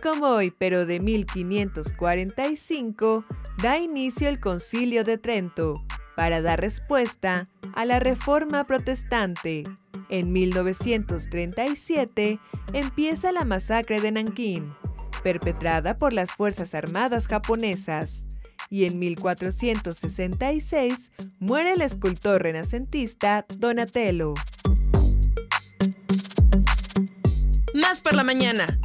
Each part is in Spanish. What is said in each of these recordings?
Como hoy, pero de 1545, da inicio el Concilio de Trento para dar respuesta a la Reforma Protestante. En 1937 empieza la masacre de Nankín, perpetrada por las Fuerzas Armadas japonesas. Y en 1466 muere el escultor renacentista Donatello. Más por la mañana.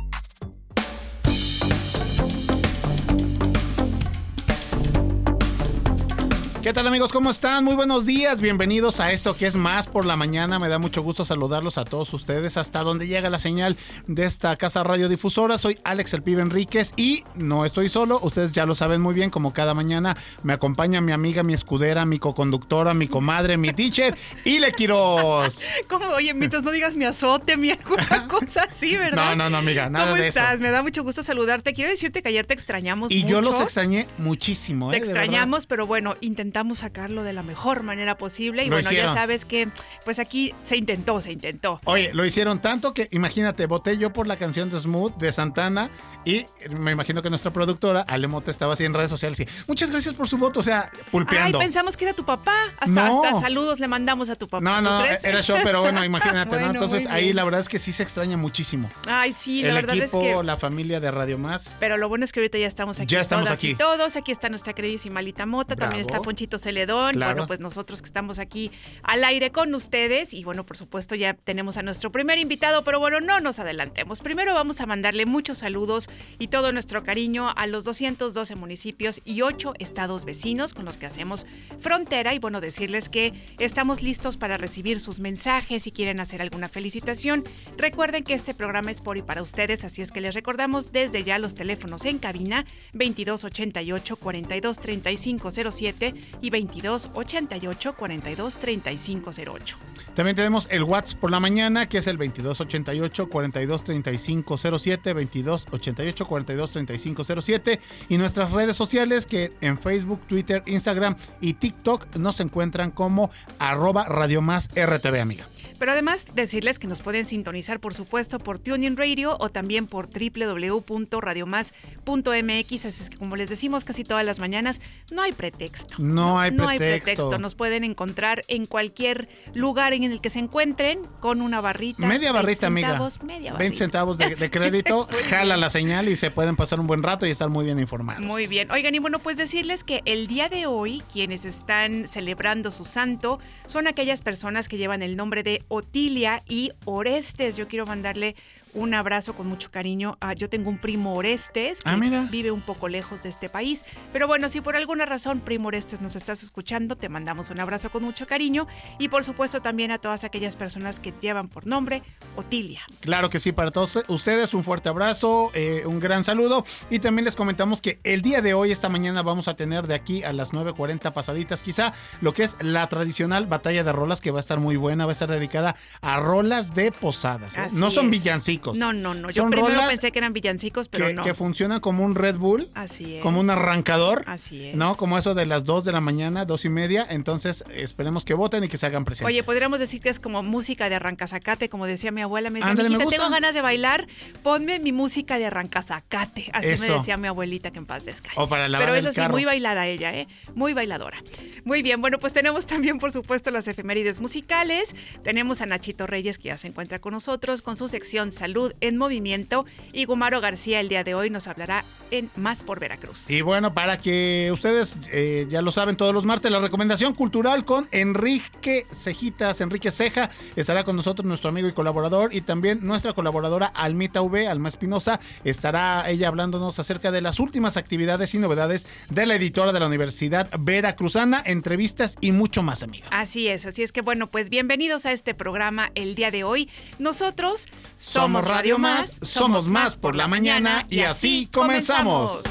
¿Qué tal amigos? ¿Cómo están? Muy buenos días. Bienvenidos a esto que es más por la mañana. Me da mucho gusto saludarlos a todos ustedes hasta donde llega la señal de esta casa radiodifusora. Soy Alex El Pibe Enríquez y no estoy solo. Ustedes ya lo saben muy bien, como cada mañana me acompaña mi amiga, mi escudera, mi coconductora, mi comadre, mi teacher, Ile Quiroz. ¿Cómo? Oye, mientras no digas mi azote, mi alguna cosa así, ¿verdad? No, no, no, amiga, nada ¿Cómo de estás? eso. Me da mucho gusto saludarte. Quiero decirte que ayer te extrañamos Y mucho. yo los extrañé muchísimo. Te ¿eh? Verdad. extrañamos, pero bueno, intentamos sacarlo de la mejor manera posible. Y Lo bueno, hicieron. ya sabes que, pues aquí se intentó, se intentó. Oye, lo hicieron tanto que, imagínate, voté yo por la canción de Smooth de Santana y me imagino que nuestra productora, Ale Mota, estaba así en redes sociales y muchas gracias por su voto, o sea, pulpeando. Ay, pensamos que era tu papá. Hasta, No. hasta saludos le mandamos a tu papá. no, ¿tú no, era show, pero bueno, imagínate, Bueno, ¿no? Entonces ahí la verdad es que sí se extraña muchísimo. Ay, sí, la El verdad equipo, es que... la familia de Radio Más. Pero lo bueno es que ahorita ya estamos aquí. Ya estamos todas aquí. Y todos. Aquí está nuestra queridísima Lita Mota. También está Ponchito Celedón. Claro. Bueno, pues nosotros que estamos aquí al aire con ustedes. Y bueno, por supuesto, ya tenemos a nuestro primer invitado. Pero bueno, no nos adelantemos. Primero vamos a mandarle muchos saludos y todo nuestro cariño a los 212 municipios y 8 estados vecinos con los que hacemos frontera. Y bueno, decirles que estamos listos para recibir sus mensajes si quieren hacer alguna felicitación. Recuerden que este programa es por y para ustedes, así es que les recordamos desde ya los teléfonos en cabina 2288 42 35 07 y 22 88 42 35 08. También tenemos el WhatsApp por la mañana, que es el 2288 423507 2288 423507 y nuestras redes sociales que en Facebook, Twitter, Instagram y TikTok nos encuentran como arroba Radio Más RTV, amiga. Pero además decirles que nos pueden sintonizar, por supuesto, por TuneIn Radio o también por www.radiomás.mx. Así es que, como les decimos casi todas las mañanas, no hay pretexto. No hay No hay pretexto. pretexto. Nos pueden encontrar en cualquier lugar en el que se encuentren con una barrita. Media 20 barrita, amiga. centavos, Media 20 barrita. centavos de, de crédito, jala la señal y se pueden pasar un buen rato y estar muy bien informados. Muy bien. Oigan, y bueno, pues decirles que el día de hoy, quienes están celebrando su santo son aquellas personas que llevan el nombre de Otilia y Orestes. Yo quiero mandarle un abrazo con mucho cariño. yo tengo un primo Orestes que Ah, mira. vive un poco lejos de este país. Pero bueno, si por alguna razón, primo Orestes, nos estás escuchando, te mandamos un abrazo con mucho cariño. Y por supuesto también a todas aquellas personas que llevan por nombre Otilia. Claro que sí, para todos ustedes un fuerte abrazo, eh, un gran saludo y también les comentamos que el día de hoy, esta mañana, vamos a tener de aquí a las 9.40 pasaditas quizá lo que es la tradicional batalla de rolas que va a estar muy buena, va a estar dedicada a rolas de posadas. ¿eh? No son es. Villancicos. No, no, no. Yo Son primero rolas pensé que eran villancicos, pero que, no. que funcionan como un Red Bull, Así es. como un arrancador. Así es. ¿No? Como eso de las 2 de la mañana, dos y media. Entonces, esperemos que voten y que se hagan presentes. Oye, podríamos decir que es como música de arrancazacate, como decía mi abuela. Me decía, Ándale, me "Mijita, gusta. tengo ganas de bailar, ponme mi música de arrancazacate. Así Eso. me decía mi abuelita que en paz descanse. O para lavar Pero el eso sí, muy bailada ella, ¿eh? Muy bailadora. Muy bien, bueno, pues tenemos también, por supuesto, las efemérides musicales. Tenemos a Nachito Reyes, que ya se encuentra con nosotros, con su sección Salud en Movimiento. Y Gumaro García, el día de hoy, nos hablará en Más por Veracruz. Y bueno, para que ustedes eh, ya lo saben todos los martes, la recomendación cultural con Enrique Cejitas, Enrique Ceja, estará con nosotros nuestro amigo y colaborador y también nuestra colaboradora Almita V, Alma Espinosa, estará ella hablándonos acerca de las últimas actividades y novedades de la editora de la Universidad Veracruzana, entrevistas y mucho más, amiga. Así es, así es que bueno, pues bienvenidos a este programa el día de hoy. Nosotros Somos Radio Más, somos más por la mañana y así comenzamos.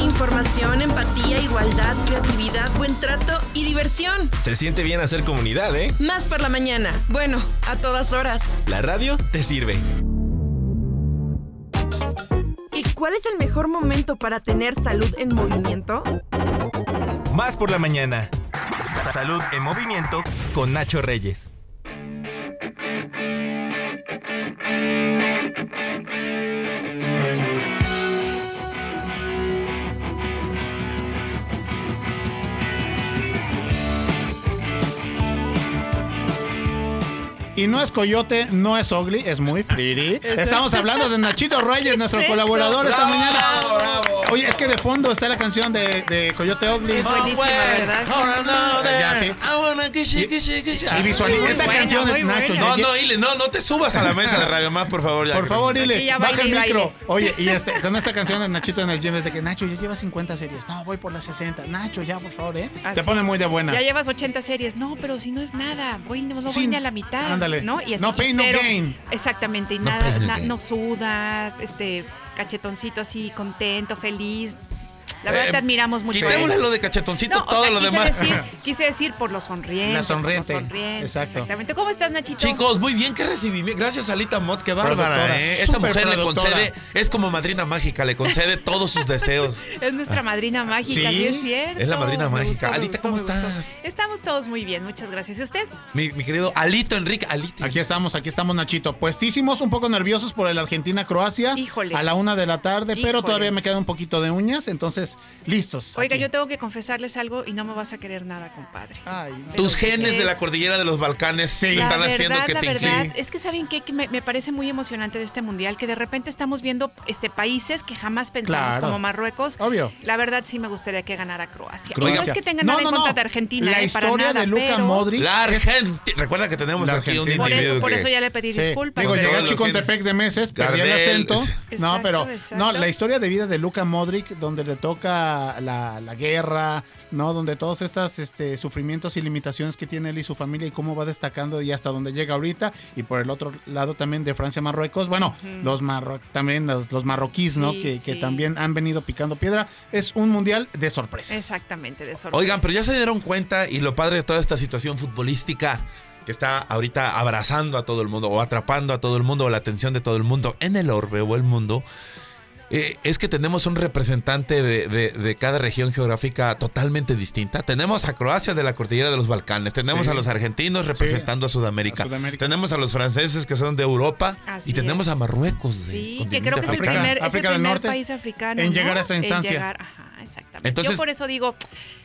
Información, empatía, igualdad, creatividad, buen trato y diversión. Se siente bien hacer comunidad, ¿eh? Más por la mañana. Bueno, a todas horas. La radio te sirve. ¿Y cuál es el mejor momento para tener salud en movimiento? Más por la mañana. Salud en movimiento con Nacho Reyes. Y no es Coyote, no es Ugly, es muy pretty. Estamos hablando de Nachito Reyes, nuestro es colaborador esta Bravo, mañana. bravo. Oye, es que de fondo está la canción de, de Coyote Ugly. Es buenísima, ¿verdad? Ya, sí. Y visualiza Muy esta buena, canción de Nacho. buena. No, no, Ile, no, no te subas a la mesa de Radio Más, por favor. ya Por favor, ya baja baile el y micro. baile. Oye, y este, con esta canción de Nachito en el gym es de que Nacho ya lleva 50 series. No, voy por las 60. Nacho, ya, por favor, ¿eh? Así. Te pone muy de buenas. Ya llevas 80 series. No, pero si no es nada. Voy, no voy Sí, ni a la mitad. Ándale. ¿no? Y así, No pain, no gain. Exactamente. Y No nada, pain, na- no suda, este, cachetoncito así, contento, feliz. La verdad Eh, te admiramos mucho. Quitémosle lo de cachetoncito, No, o todo sea, lo quise demás. Decir, quise decir por lo sonriente. La sonriente, exacto. Exactamente. ¿Cómo estás, Nachito? Chicos, muy bien que recibimiento. Gracias, Alita Mott, qué bárbara, ¿eh? Esa súper mujer le concede, es como madrina mágica, le concede todos sus deseos. Es nuestra madrina mágica, Sí, sí, es cierto. es la madrina mágica. gustó, Alita, gustó, ¿cómo estás? Estamos todos muy bien, muchas gracias. ¿Y usted? Mi, mi querido Alito Enrique, Alito. Aquí estamos, aquí estamos, Nachito. Puestísimos, un poco nerviosos por el Argentina-Croacia. Híjole. A la una de la tarde, pero todavía me queda un poquito de uñas, entonces, listos. Oiga, aquí. yo tengo que confesarles algo y no me vas a querer nada, compadre. Ay, no. Tus genes de la cordillera de los Balcanes Sí. están la haciendo verdad, que la te verdad, inclines. es que saben qué? que me, me parece muy emocionante de este mundial que de repente estamos viendo este países que jamás pensamos Claro. como Marruecos. Obvio. La verdad sí me gustaría que ganara Croacia. Croacia. No es que tengan No, nada no, en no. contra de Argentina, La eh, para historia nada, de pero Modric. La Argentina. Recuerda que tenemos La aquí un Argentina. por individuo eso, por eso ya le pedí Sí. disculpas. Digo, los Chicontepec de meses, perdí el acento. no, pero exacto. no, la historia de vida de Luka Modric, donde le toca la, la guerra, ¿no? Donde todos estos este, sufrimientos y limitaciones que tiene él y su familia y cómo va destacando y hasta dónde llega ahorita. Y por el otro lado también de Francia, Marruecos. Bueno, los marro también los, los marroquíes, ¿no? Sí, que, que también han venido picando piedra. Es un mundial de sorpresas. Exactamente, de sorpresa. Oigan, pero ya se dieron cuenta y lo padre de toda esta situación futbolística que está ahorita abrazando a todo el mundo o atrapando a todo el mundo o la atención de todo el mundo en el orbe o el mundo. Eh, es que tenemos un representante de, de- de cada región geográfica totalmente distinta. Tenemos a Croacia de la cordillera de los Balcanes, tenemos Sí. a los argentinos representando a, Sudamérica, a Sudamérica. tenemos a los franceses que son de Europa Así y tenemos es. a Marruecos. de Sí, que creo que es el primer, es el África del primer Norte, país africano en ¿no? llegar a esta instancia. llegar- exactamente. Entonces- Yo por eso digo,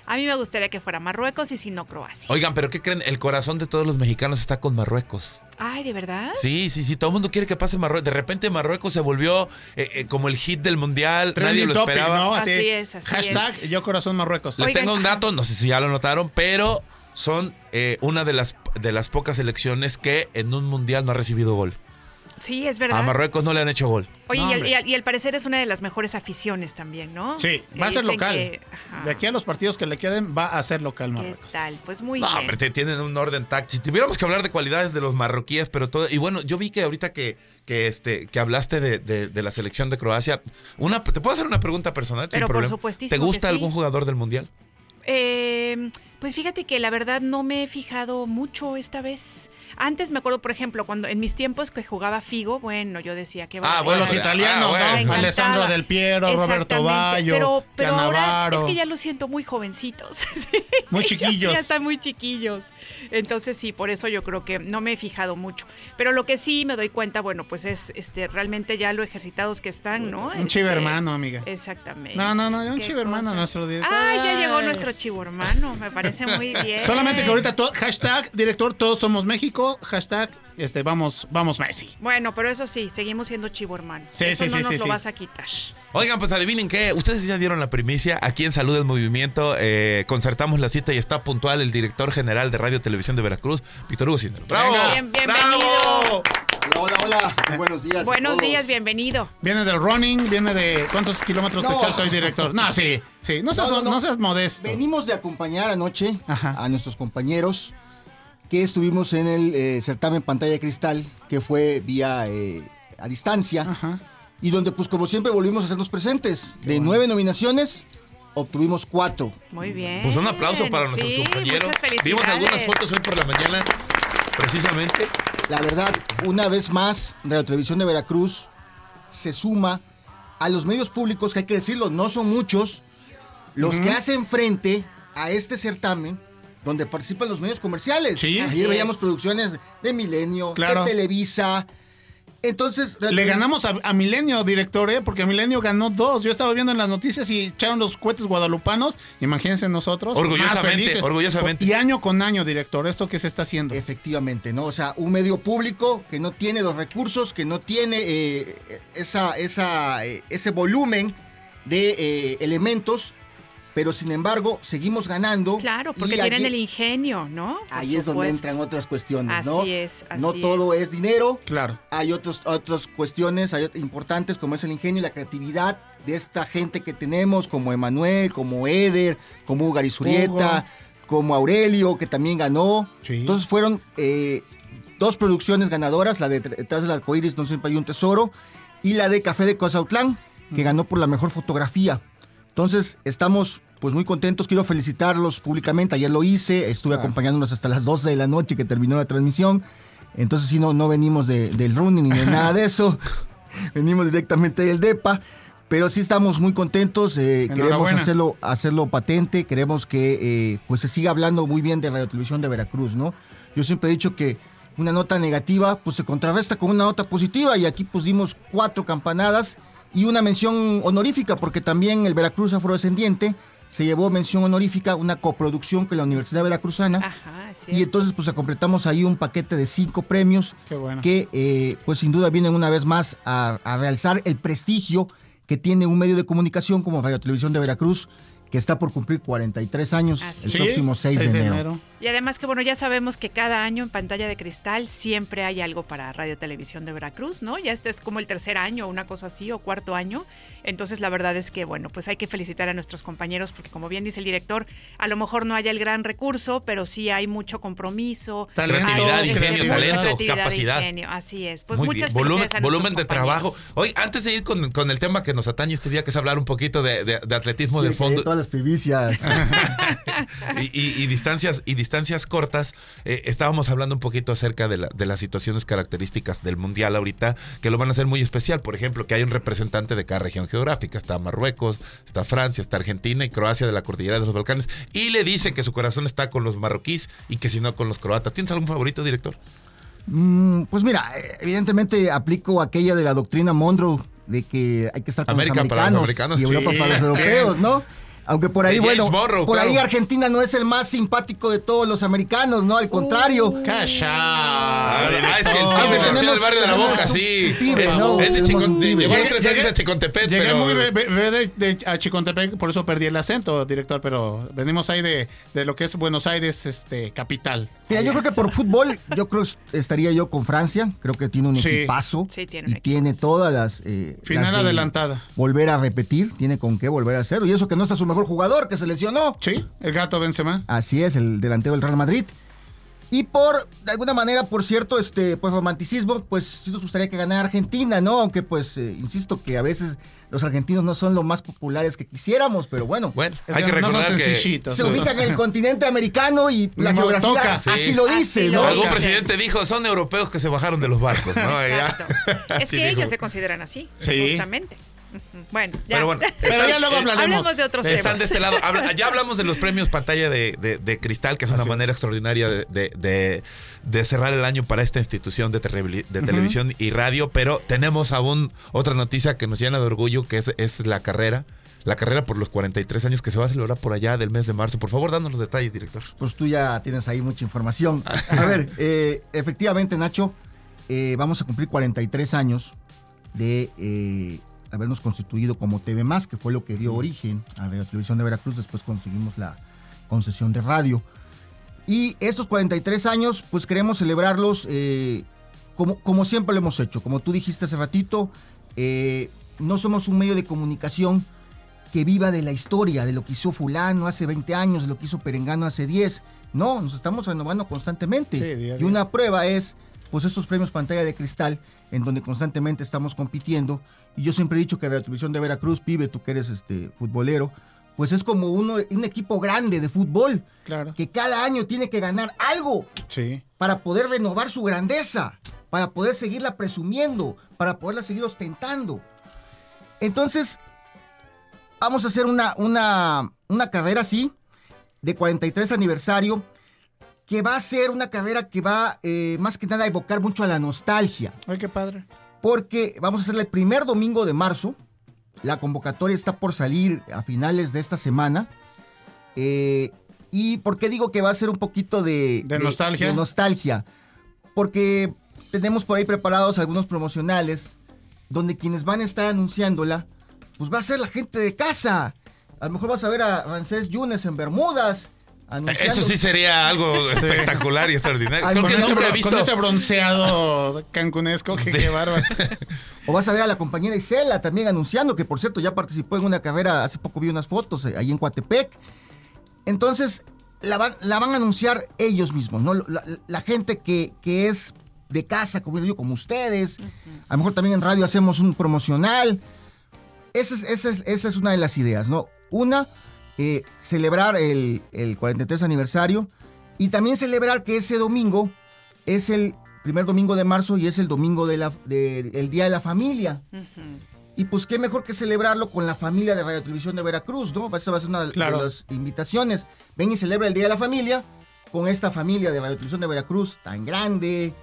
a mí me gustaría que fuera Marruecos y si no Croacia. Oigan, pero ¿qué creen? El corazón de todos los mexicanos está con Marruecos. Ay, ¿de verdad? Sí, sí, sí, todo el mundo quiere que pase Marruecos. De repente Marruecos se volvió eh, eh, como el hit del mundial, nadie Trending lo topic, esperaba. ¿no? Así es, así Hashtag Yo Corazón Marruecos. Les Oigan, tengo un dato, no sé si ya lo notaron, pero son eh, una de las, de las pocas selecciones que en un mundial no ha recibido gol. Sí, es verdad. A Marruecos no le han hecho gol. Oye, No, y, al, hombre. y al- y al parecer es una de las mejores aficiones también, ¿no? Sí, va a ser local. que-. De aquí a los partidos que le queden, va a ser local ¿Qué Marruecos. tal? Pues muy No, bien. hombre, te- tienen un orden táctico. Si tuviéramos que hablar de cualidades de los marroquíes, pero todo. Y bueno, yo vi que ahorita que, que, este, que hablaste de, de- de la selección de Croacia, una, ¿te puedo hacer una pregunta personal? Pero sin por problema? supuestísimo ¿Te que gusta sí. algún jugador del mundial? Eh, pues fíjate que la verdad no me he fijado mucho esta vez. Antes me acuerdo, por ejemplo, cuando en mis tiempos que jugaba Figo, bueno, yo decía que Ah, Bueno, los Ah, italianos, bueno. ¿no? Me encantaba. Alessandro Del Piero, Roberto Bayo, pero, pero ahora es que ya los siento muy jovencitos. Muy chiquillos. Ya, están muy chiquillos. Entonces sí, por eso yo creo que no me he fijado mucho. Pero lo que sí me doy cuenta, bueno, pues es este realmente ya lo ejercitados que están, ¿no? Un Este, chivo hermano, amiga. Exactamente. No, no, no, un chivo hermano, nuestro director. Ah, ya llegó nuestro chivo hermano. Me parece muy bien. Solamente que ahorita, to- hashtag, director, todos somos México, hashtag, este, vamos, vamos Messi. Bueno, pero eso sí, seguimos siendo chivo hermano. Sí, eso sí, no sí, nos sí, lo sí. vas a quitar. Oigan, pues adivinen qué, ustedes ya dieron la primicia, aquí en Salud en Movimiento eh, concertamos la cita y está puntual el director general de Radio Televisión de Veracruz, Víctor Hugo Cinero. ¡Bravo! Bien, bienvenido. ¡Bravo! Hola, hola, buenos días. a Buenos todos. días, bienvenido. Viene del running, viene de cuántos kilómetros te No. echaste hoy, director. No, sí, sí, no seas, No, no, no, no. seas modesto. Venimos de acompañar anoche Ajá. a nuestros compañeros que estuvimos en el eh, certamen Pantalla de Cristal, que fue vía eh, a distancia. Ajá. y donde pues como siempre volvimos a hacernos presentes. de nueve nominaciones, obtuvimos cuatro. Muy bien. Pues un aplauso para nuestros Sí, compañeros. muchas Vimos algunas fotos hoy por la mañana, precisamente. La verdad, una vez más, Radio Televisión de Veracruz se suma a los medios públicos, que hay que decirlo, no son muchos, los que hacen frente a este certamen donde participan los medios comerciales. Sí. Ayer veíamos producciones de Milenio, Claro. de Televisa. Entonces, Le ganamos a, a Milenio, director, ¿eh? porque Milenio ganó dos. Yo estaba viendo en las noticias y echaron los cohetes guadalupanos. Imagínense nosotros. Orgullosamente, orgullosamente. Y año con año, director, esto que se está haciendo. Efectivamente, ¿no? O sea, un medio público que no tiene los recursos, que no tiene eh, esa, esa, eh, ese volumen de eh, elementos, pero sin embargo seguimos ganando. Claro, porque y tienen allí- el ingenio, ¿no? Por Ahí es donde entran otras cuestiones, Así ¿no? es, así no todo es. dinero, Claro. hay otros, otras cuestiones hay importantes como es el ingenio y la creatividad de esta gente que tenemos, como Emanuel, como Eder, como Hugo Garizurieta, como Aurelio, que también ganó. Sí. Entonces fueron eh, dos producciones ganadoras, la de Detrás del Arcoíris, No Siempre Hay un Tesoro, y la de Café de Cozautlán, que ganó por la mejor fotografía. Entonces, estamos pues muy contentos, quiero felicitarlos públicamente, ayer lo hice, estuve acompañándonos hasta las 12 de la noche que terminó la transmisión, entonces sí, no, no venimos de- del running ni de nada de eso, venimos directamente del DEPA, pero sí estamos muy contentos, eh, queremos hacerlo, hacerlo patente, queremos que eh, pues se siga hablando muy bien de Radio Televisión de Veracruz, ¿no? Yo siempre he dicho que una nota negativa pues se contrarresta con una nota positiva. Y aquí pues dimos cuatro campanadas y una mención honorífica porque también el Veracruz Afrodescendiente se llevó mención honorífica, una coproducción con la Universidad Veracruzana. Ajá, sí. Y entonces pues completamos ahí un paquete de cinco premios Qué bueno. que eh, pues sin duda vienen una vez más a, a realzar el prestigio que tiene un medio de comunicación como Radio Televisión de Veracruz, que está por cumplir 43 años Así el próximo 6, de enero. Y además que bueno, ya sabemos que cada año en pantalla de cristal siempre hay algo para Radio Televisión de Veracruz, ¿no? Ya este es como el tercer año, una cosa así, o cuarto año. Entonces la verdad es que bueno, pues hay que felicitar a nuestros compañeros porque como bien dice el director, a lo mejor no haya el gran recurso, pero sí hay mucho compromiso. Talento, hay, ingenio, mucha talento, creatividad e capacidad. ingenio. Así es. Pues Muy muchas bien. Volumen, a de trabajo. Hoy, antes de ir con, con el tema que nos atañe este día, que es hablar un poquito de, de- de atletismo de Y fondo todas las primicias. y, y- y distancias y distancias cortas, eh, estábamos hablando un poquito acerca de, la- de las situaciones características del mundial ahorita, que lo van a hacer muy especial. Por ejemplo, que hay un representante de cada región geográfica. Está Marruecos, está Francia, está Argentina y Croacia de la cordillera de los Balcanes. Y le dice que su corazón está con los marroquíes y que si no con los croatas. ¿Tienes algún favorito, director? Mm, pues mira, eh, evidentemente aplico aquella de la doctrina Monroe de que hay que estar con América los americanos, americanos, y Europa sí. para los europeos, ¿no? Aunque por ahí, De bueno, por ahí. Argentina no es el más simpático de todos los americanos, ¿no? Al contrario. Calla. Ah, es que el pibe tenemos- del barrio de la Boca, sí. pibe, Es- ¿no? Es de Chicon- Llegué- tres años a Chicontepec, Llegué pero... muy de, de- a Chicontepec, por eso perdí el acento, director, pero venimos ahí de, de lo que es Buenos Aires, este, capital. Mira, yo creo que por fútbol, yo creo que estaría yo con Francia. Creo que tiene un Sí. equipazo. Sí, tiene un y tiene todas las. eh, Final las adelantada. Volver a repetir, tiene con qué volver a hacerlo. Y eso que no está su mejor jugador, que se lesionó. Sí, el gato Benzema. Así es, el delantero del Real Madrid. Y por, de alguna manera, por cierto, este, pues romanticismo, pues sí nos gustaría que ganara Argentina, ¿no? Aunque pues, eh, insisto que a veces los argentinos no son los más populares que quisiéramos, pero bueno. Bueno, Es hay que no son recordar que... sencillitos. Se ubican en el continente americano y la No, geografía toca. así Sí. lo Así dice, lo ¿no? Algún presidente dijo, son europeos que se bajaron de los barcos, ¿no? Exacto. Es que ellos se consideran así, Sí. justamente. Bueno, ya. Pero bueno, Pero ya luego hablaremos. Hablemos de otros temas. Están de este lado. Habla- ya hablamos de los premios pantalla de, de- de cristal, que es una Así manera es. extraordinaria de, de- de- de cerrar el año para esta institución de, terribili- de televisión y radio. Pero tenemos aún otra noticia que nos llena de orgullo, que es, es la carrera. La carrera por los 43 años que se va a celebrar por allá del mes de marzo. Por favor, danos los detalles, director. Pues tú ya tienes ahí mucha información. A ver, eh, efectivamente, Nacho, eh, vamos a cumplir 43 años de eh, habernos constituido como TV Más, que fue lo que dio origen a la televisión de Veracruz. Después conseguimos la concesión de radio. Y estos 43 años, pues queremos celebrarlos eh, como, como siempre lo hemos hecho. Como tú dijiste hace ratito, eh, no somos un medio de comunicación que viva de la historia, de lo que hizo fulano hace 20 años, de lo que hizo Perengano hace 10. No, nos estamos renovando constantemente. Sí, día a y una prueba es pues estos premios pantalla de cristal, en donde constantemente estamos compitiendo. Y yo siempre he dicho que la televisión de Veracruz, pibe, tú que eres este futbolero, pues es como uno, un equipo grande de fútbol, Claro. que cada año tiene que ganar algo Sí. para poder renovar su grandeza, para poder seguirla presumiendo, para poderla seguir ostentando. Entonces, vamos a hacer una, una, una carrera así, de 43 aniversario, que va a ser una carrera que va eh, más que nada a evocar mucho a la nostalgia, Ay, qué padre. porque vamos a hacerla el primer domingo de marzo. La convocatoria está por salir a finales de esta semana. Eh, ¿Y por qué digo que va a ser un poquito de, ¿De nostalgia? de nostalgia? Porque tenemos por ahí preparados algunos promocionales donde quienes van a estar anunciándola, pues va a ser la gente de casa. A lo mejor vas a ver a Francés Yunes en Bermudas. Anunciando. Eso sí sería algo espectacular y extraordinario. Creo con que ese Con bronceado cancunesco, que qué bárbaro. O vas a ver a la compañera Isela también anunciando, que por cierto ya participó en una carrera, hace poco vi unas fotos eh, ahí en Coatepec. Entonces, la van, la van a anunciar ellos mismos, ¿no? La, la gente que, que es de casa, como digo yo, como ustedes. A lo mejor también en radio hacemos un promocional. Esa es, esa es, esa es una de las ideas, ¿no? Una, eh, celebrar el, el 43 aniversario y también celebrar que ese domingo es el primer domingo de marzo y es el domingo de la, de- Día de la Familia. Y pues qué mejor que celebrarlo con la familia de Radio Televisión de Veracruz, ¿no? Esa va a ser una Claro. de las invitaciones. Ven y celebra el Día de la Familia con esta familia de Radio Televisión de Veracruz tan grande,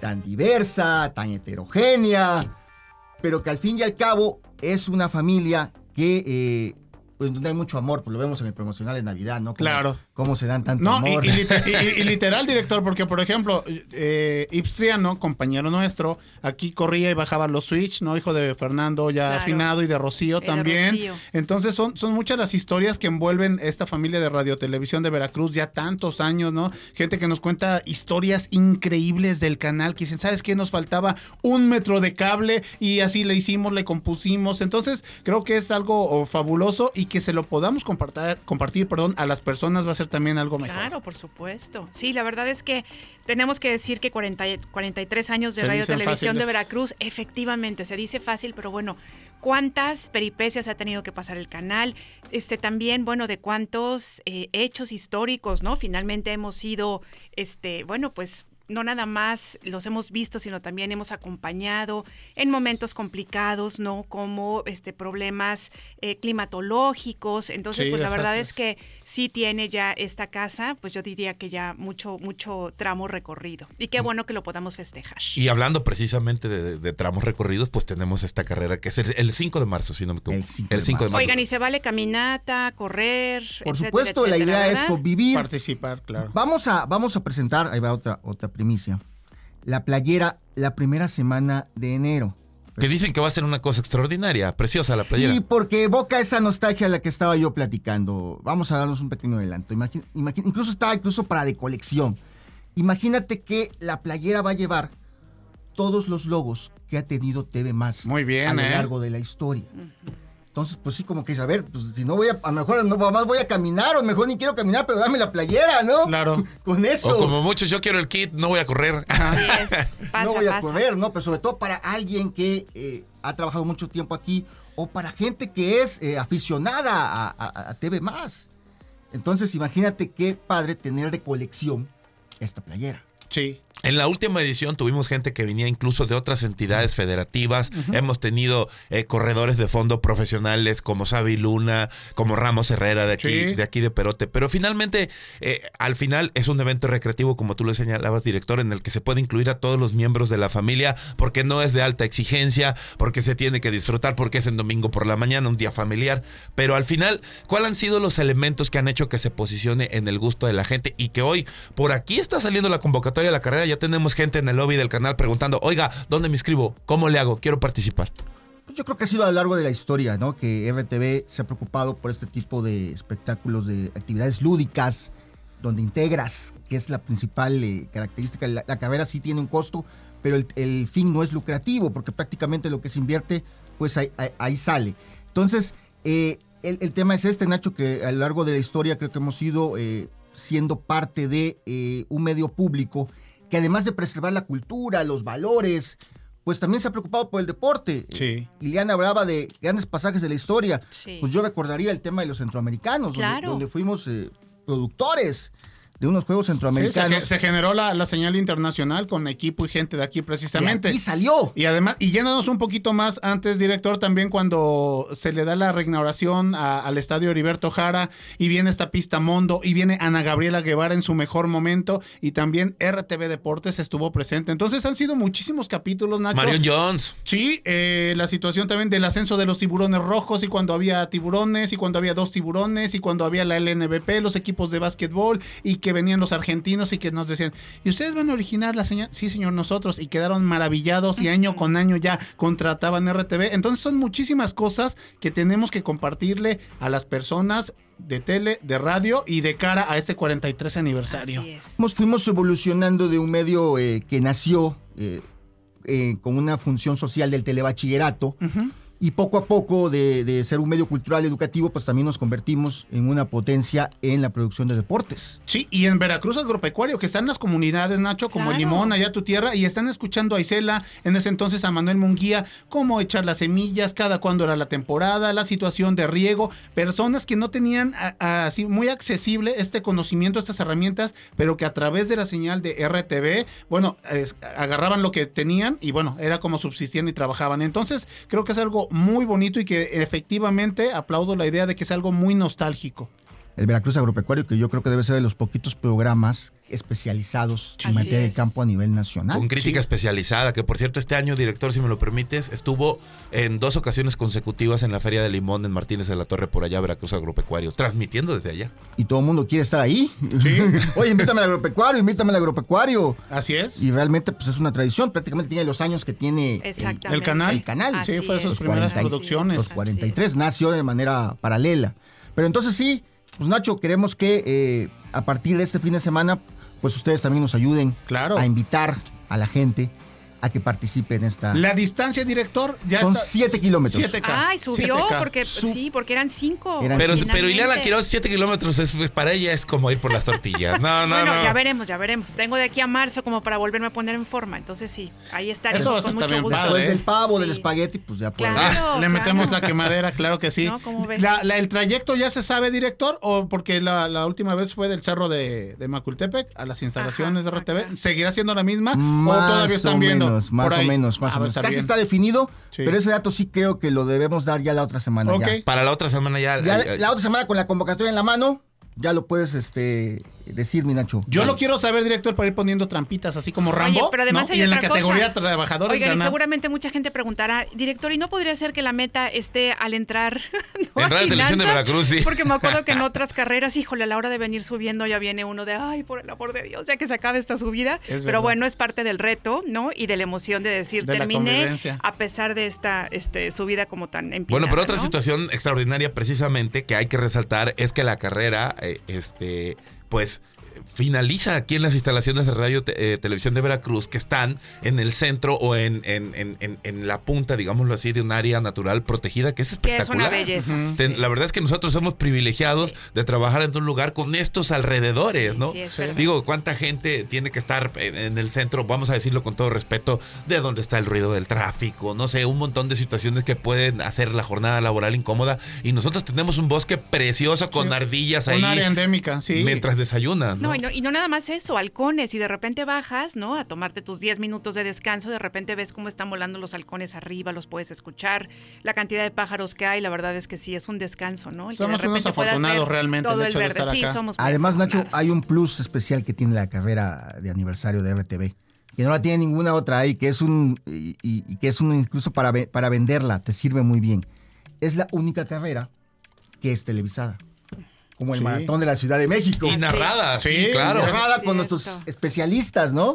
tan diversa, tan heterogénea, pero que al fin y al cabo es una familia que eh, pues donde hay mucho amor, pues lo vemos en el promocional de Navidad, ¿no? Claro. Cómo se dan tanto No, y, amor. y liter- y- y- y literal, director, porque por ejemplo, eh, Ipstriano, compañero nuestro, aquí corría y bajaba los Switch, ¿no? Hijo de Fernando ya Claro. afinado y de Rocío también. Rocío. Entonces son, son muchas las historias que envuelven esta familia de Radio Televisión de Veracruz, ya tantos años, ¿no? Gente que nos cuenta historias increíbles del canal, que dicen, ¿sabes qué? Nos faltaba un metro de cable y así le hicimos, le compusimos. Entonces creo que es algo oh, fabuloso y que se lo podamos compartir, compartir perdón, a las personas va a ser también algo mejor. Claro, por supuesto. Sí, la verdad es que tenemos que decir que 40, y- 43 años de Se Radio Televisión de. Veracruz, efectivamente, se dice fácil, pero bueno, cuántas peripecias ha tenido que pasar el canal, este también, bueno, de cuántos eh, hechos históricos, ¿no? Finalmente hemos sido, este, bueno, pues no nada más los hemos visto, sino también hemos acompañado en momentos complicados, ¿no? Como este problemas eh, climatológicos. Entonces, Sí, pues la verdad es que sí tiene ya esta casa, pues yo diría que ya mucho, mucho tramo recorrido. Y qué bueno que lo podamos festejar. Y hablando precisamente de, de tramos recorridos, pues tenemos esta carrera que es el, el 5 de marzo, si no me equivoco. El 5 de de marzo. Oigan, y se vale caminata, correr. Por etcétera, supuesto, la idea es convivir. Participar, claro. Vamos a, vamos a presentar, ahí va otra, otra primicia. La playera la primera semana de enero. Que dicen que va a ser una cosa extraordinaria, preciosa la playera. Sí, porque evoca esa nostalgia a la que estaba yo platicando. Vamos a darnos un pequeño adelanto. Incluso está incluso para de colección. Imagínate que la playera va a llevar todos los logos que ha tenido TV Más Muy bien, a lo ¿eh? largo de la historia. Entonces, pues sí, como que, a ver, pues si no voy a, a lo mejor no más voy a caminar, o mejor ni quiero caminar, pero dame la playera, ¿no? Claro. Con eso. O como muchos, yo quiero el kit, no voy a correr. Así es. Pasa, no voy a correr, ¿no? Pero sobre todo para alguien que eh, ha trabajado mucho tiempo aquí o para gente que es eh, aficionada a, a- a TV Más. Entonces, imagínate qué padre tener de colección esta playera. Sí. En la última edición tuvimos gente que venía incluso de otras entidades federativas. Hemos tenido eh, corredores de fondo profesionales como Xavi Luna, como Ramos Herrera de aquí, Sí. de aquí de Perote. Pero finalmente, eh, al final es un evento recreativo, como tú lo señalabas, director, en el que se puede incluir a todos los miembros de la familia, porque no es de alta exigencia, porque se tiene que disfrutar, porque es en domingo por la mañana, un día familiar. Pero al final, ¿cuáles han sido los elementos que han hecho que se posicione en el gusto de la gente y que hoy por aquí está saliendo la convocatoria de la carrera? Ya tenemos gente en el lobby del canal preguntando, oiga, ¿dónde me inscribo? ¿Cómo le hago? Quiero participar. Pues yo creo que ha sido a lo largo de la historia, ¿no? Que RTV se ha preocupado por este tipo de espectáculos, de actividades lúdicas, donde integras, que es la principal eh, característica. La, la sí tiene un costo, pero el, fin no es lucrativo, porque prácticamente lo que se invierte, pues ahí, sale. Entonces, eh, el, tema es este, Nacho, que a lo largo de la historia creo que hemos ido eh, siendo parte de un medio público que además de preservar la cultura, los valores, pues también se ha preocupado por el deporte. Sí. Ileana hablaba de grandes pasajes de la historia. Sí. Pues yo recordaría el tema de los centroamericanos, donde- Claro. donde, fuimos eh, productores de unos Juegos Sí, se, Centroamericanos. se generó la, la señal internacional con equipo y gente de aquí precisamente. Y salió. Y además, y yéndonos un poquito más antes, director, también cuando se le da la reinauguración a- al estadio Heriberto Jara y viene esta pista Mondo y viene Ana Gabriela Guevara en su mejor momento y también RTV Deportes estuvo presente. Entonces han sido muchísimos capítulos, Nacho. Marion Jones. Sí, eh, la situación también del ascenso de los tiburones rojos y cuando había tiburones y cuando había dos tiburones y cuando había la LNBP, los equipos de básquetbol y que venían los argentinos y que nos decían, ¿y ustedes van a originar la señal? Sí, señor, nosotros. Y quedaron maravillados y año con año ya contrataban RTV. Entonces son muchísimas cosas que tenemos que compartirle a las personas de tele, de radio y de cara a este 43 aniversario. Así es. Fuimos, fuimos evolucionando de un medio eh, que nació eh, eh, con una función social del telebachillerato y poco a poco de, de ser un medio cultural educativo, pues también nos convertimos en una potencia en la producción de deportes. Sí, y en Veracruz Agropecuario, que están las comunidades, Nacho, como Claro. Limón, allá tu tierra, y están escuchando a Isela, en ese entonces a Manuel Munguía, cómo echar las semillas, cada cuándo era la temporada, la situación de riego, personas que no tenían a- a- así muy accesible este conocimiento, estas herramientas, pero que a través de la señal de RTV, bueno, es- agarraban lo que tenían y bueno, era como subsistían y trabajaban. Entonces, creo que es algo muy bonito y que efectivamente aplaudo la idea de que es algo muy nostálgico. El Veracruz Agropecuario, que yo creo que debe ser de los poquitos programas especializados en Así materia de campo a nivel nacional. Con crítica especializada, que por cierto este año, director, si me lo permites, estuvo en dos ocasiones consecutivas en la Feria de Limón en Martínez de la Torre por allá, Veracruz Agropecuario, transmitiendo desde allá. Y todo el mundo quiere estar ahí. Oye, invítame al agropecuario, invítame al agropecuario. Así es. Y realmente pues es una tradición, prácticamente tiene los años que tiene el- canal. El canal. Así Sí, fue de sus primeras 40 y- producciones. Los 43 nació de manera paralela. Pero entonces sí, pues Nacho, queremos que eh, a partir de este fin de semana, pues ustedes también nos ayuden Claro. a invitar a la gente a que participe en esta... La distancia, director, ya Son está- siete kilómetros. 7K. Ay, subió 7K. porque sí, porque eran cinco. Pero, Ileana. Quiroz, 7 kilómetros, es, para ella es como ir por las tortillas. No, no, bueno, no. ya veremos, ya veremos. Tengo de aquí a marzo como para volverme a poner en forma. Entonces sí, ahí estaremos Eso va a con ser mucho también gusto. padre, Después ¿eh? del pavo, del espagueti, pues ya puede. Claro. Le metemos claro. la quemadera, claro que sí. No, ¿cómo ves? La- la- ¿El trayecto ya se sabe, director? ¿O porque la, la última vez fue del cerro de, de Macultepec a las instalaciones Ajá, de RTV? ¿Seguirá siendo la misma? ¿O todavía están o viendo? Menos, más o menos, más Ah, o menos. está Casi bien. está definido, Sí. pero ese dato sí creo que lo debemos dar ya la otra semana. Ok. ya. Para la otra semana ya. Ya ay, ay, la otra semana con la convocatoria en la mano, ya lo puedes este, decir, mi Nacho. Yo lo quiero saber, director, para ir poniendo trampitas, así como Rambo. Oye, pero además ¿no? hay Y en la otra categoría cosa. trabajadores Oigan, y seguramente mucha gente preguntará, director, ¿y no podría ser que la meta esté al entrar ¿no? En a Radio Televisión de? Veracruz, sí. Porque me acuerdo que en otras carreras, híjole, a la hora de venir subiendo ya viene uno de, ay, por el amor de Dios, ya que se acabe esta subida. Es verdad. Pero bueno, es parte del reto, ¿no? Y de la emoción de decir, De la terminé a pesar de esta este, subida como tan empinada. Bueno, pero otra ¿no? situación extraordinaria precisamente que hay que resaltar es que la carrera, eh, este, pues finaliza aquí en las instalaciones de Radio Te- eh, Televisión de Veracruz, que están en el centro o en, en, en- en- en la punta, digámoslo así, de un área natural protegida, que es Que espectacular. es una belleza. Ujú. Ten- sí. La verdad es que nosotros somos privilegiados Sí. de trabajar en un lugar con estos alrededores, Sí, ¿no? sí, es Sí. verdad. Digo, ¿cuánta gente tiene que estar en, en el centro? Vamos a decirlo con todo respeto, de dónde está el ruido del tráfico, no sé, un montón de situaciones que pueden hacer la jornada laboral incómoda. Y nosotros tenemos un bosque precioso con Sí. ardillas ahí Un área endémica, sí. mientras desayunan. ¿No? No, y no, y no nada más eso, halcones, y de repente bajas, ¿no? A tomarte tus 10 minutos de descanso, de repente ves cómo están volando los halcones arriba, los puedes escuchar, la cantidad de pájaros que hay, la verdad es que sí, es un descanso, ¿no? Y de Somos unos puedas afortunados ver realmente Todo el de verde, estar sí, acá. somos Además, Nacho, hay un plus especial que tiene la carrera de aniversario de RTV, que no la tiene ninguna otra ahí, que es un y, y- y que es un incluso para, ve- para venderla, te sirve muy bien. Es la única carrera que es televisada, como el Sí. maratón de la Ciudad de México. Y narrada, sí, Sí, claro. Narrada con nuestros especialistas, ¿no?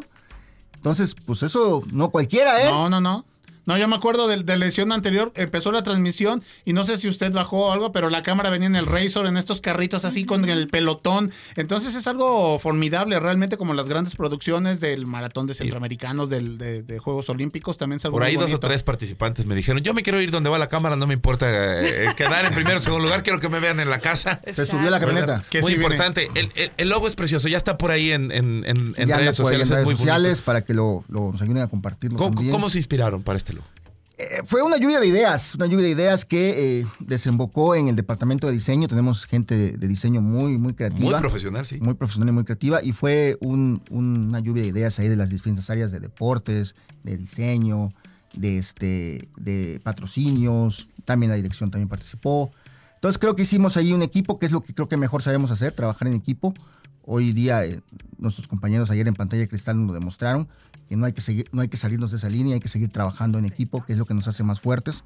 Entonces, pues eso no cualquiera, ¿eh? No, no, no. No, yo me acuerdo de, de la edición anterior, empezó la transmisión y no sé si usted bajó o algo, pero la cámara venía en el Razor, en estos carritos así con el pelotón. Entonces es algo formidable, realmente como las grandes producciones del maratón de centroamericanos, del, de, de Juegos Olímpicos, también es algo Por ahí muy dos o tres participantes me dijeron, yo me quiero ir donde va la cámara, no me importa eh, quedar en primero o segundo lugar, quiero que me vean en la casa. Se subió la camioneta. Que Muy sí importante. El, el- el logo es precioso, ya está por ahí en, en, en- redes sociales. en es redes muy sociales bonito. para que lo, lo- nos ayuden a compartirlo ¿Cómo, también. cómo se inspiraron para este logo? Eh, fue una lluvia de ideas, una lluvia de ideas que eh, desembocó en el departamento de diseño. Tenemos gente de, de diseño muy, muy creativa. Muy profesional, sí. Muy profesional y muy creativa. Y fue un- una lluvia de ideas ahí de las distintas áreas de deportes, de diseño, de, este, de patrocinios. También la dirección también participó. Entonces creo que hicimos ahí un equipo, que es lo que creo que mejor sabemos hacer, trabajar en equipo. Hoy día eh, nuestros compañeros ayer en pantalla cristal nos lo demostraron, que no hay que, seguir, no hay que salirnos de esa línea, hay que seguir trabajando en equipo, que es lo que nos hace más fuertes.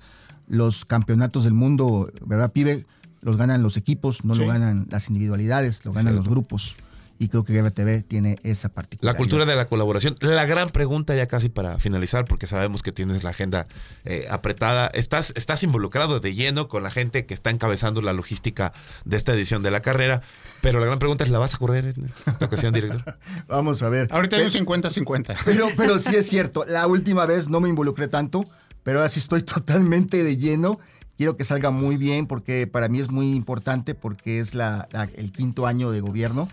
Los campeonatos del mundo, ¿verdad, pibe? Los ganan los equipos, no lo ganan las individualidades, lo ganan los grupos. Y creo que GBTV tiene esa La particularidad. cultura de la colaboración. La gran pregunta ya casi para finalizar, porque sabemos que tienes la agenda eh, apretada. Estás, estás involucrado de lleno con la gente que está encabezando la logística de esta edición de la carrera, pero la gran pregunta es, ¿la vas a correr en esta ocasión, director? Vamos a ver. Ahorita hay un Pe- 50-50. Pero, pero sí es cierto, la última vez no me involucré tanto, pero ahora sí estoy totalmente de lleno. Quiero que salga muy bien porque para mí es muy importante porque es la, la- el quinto año de gobierno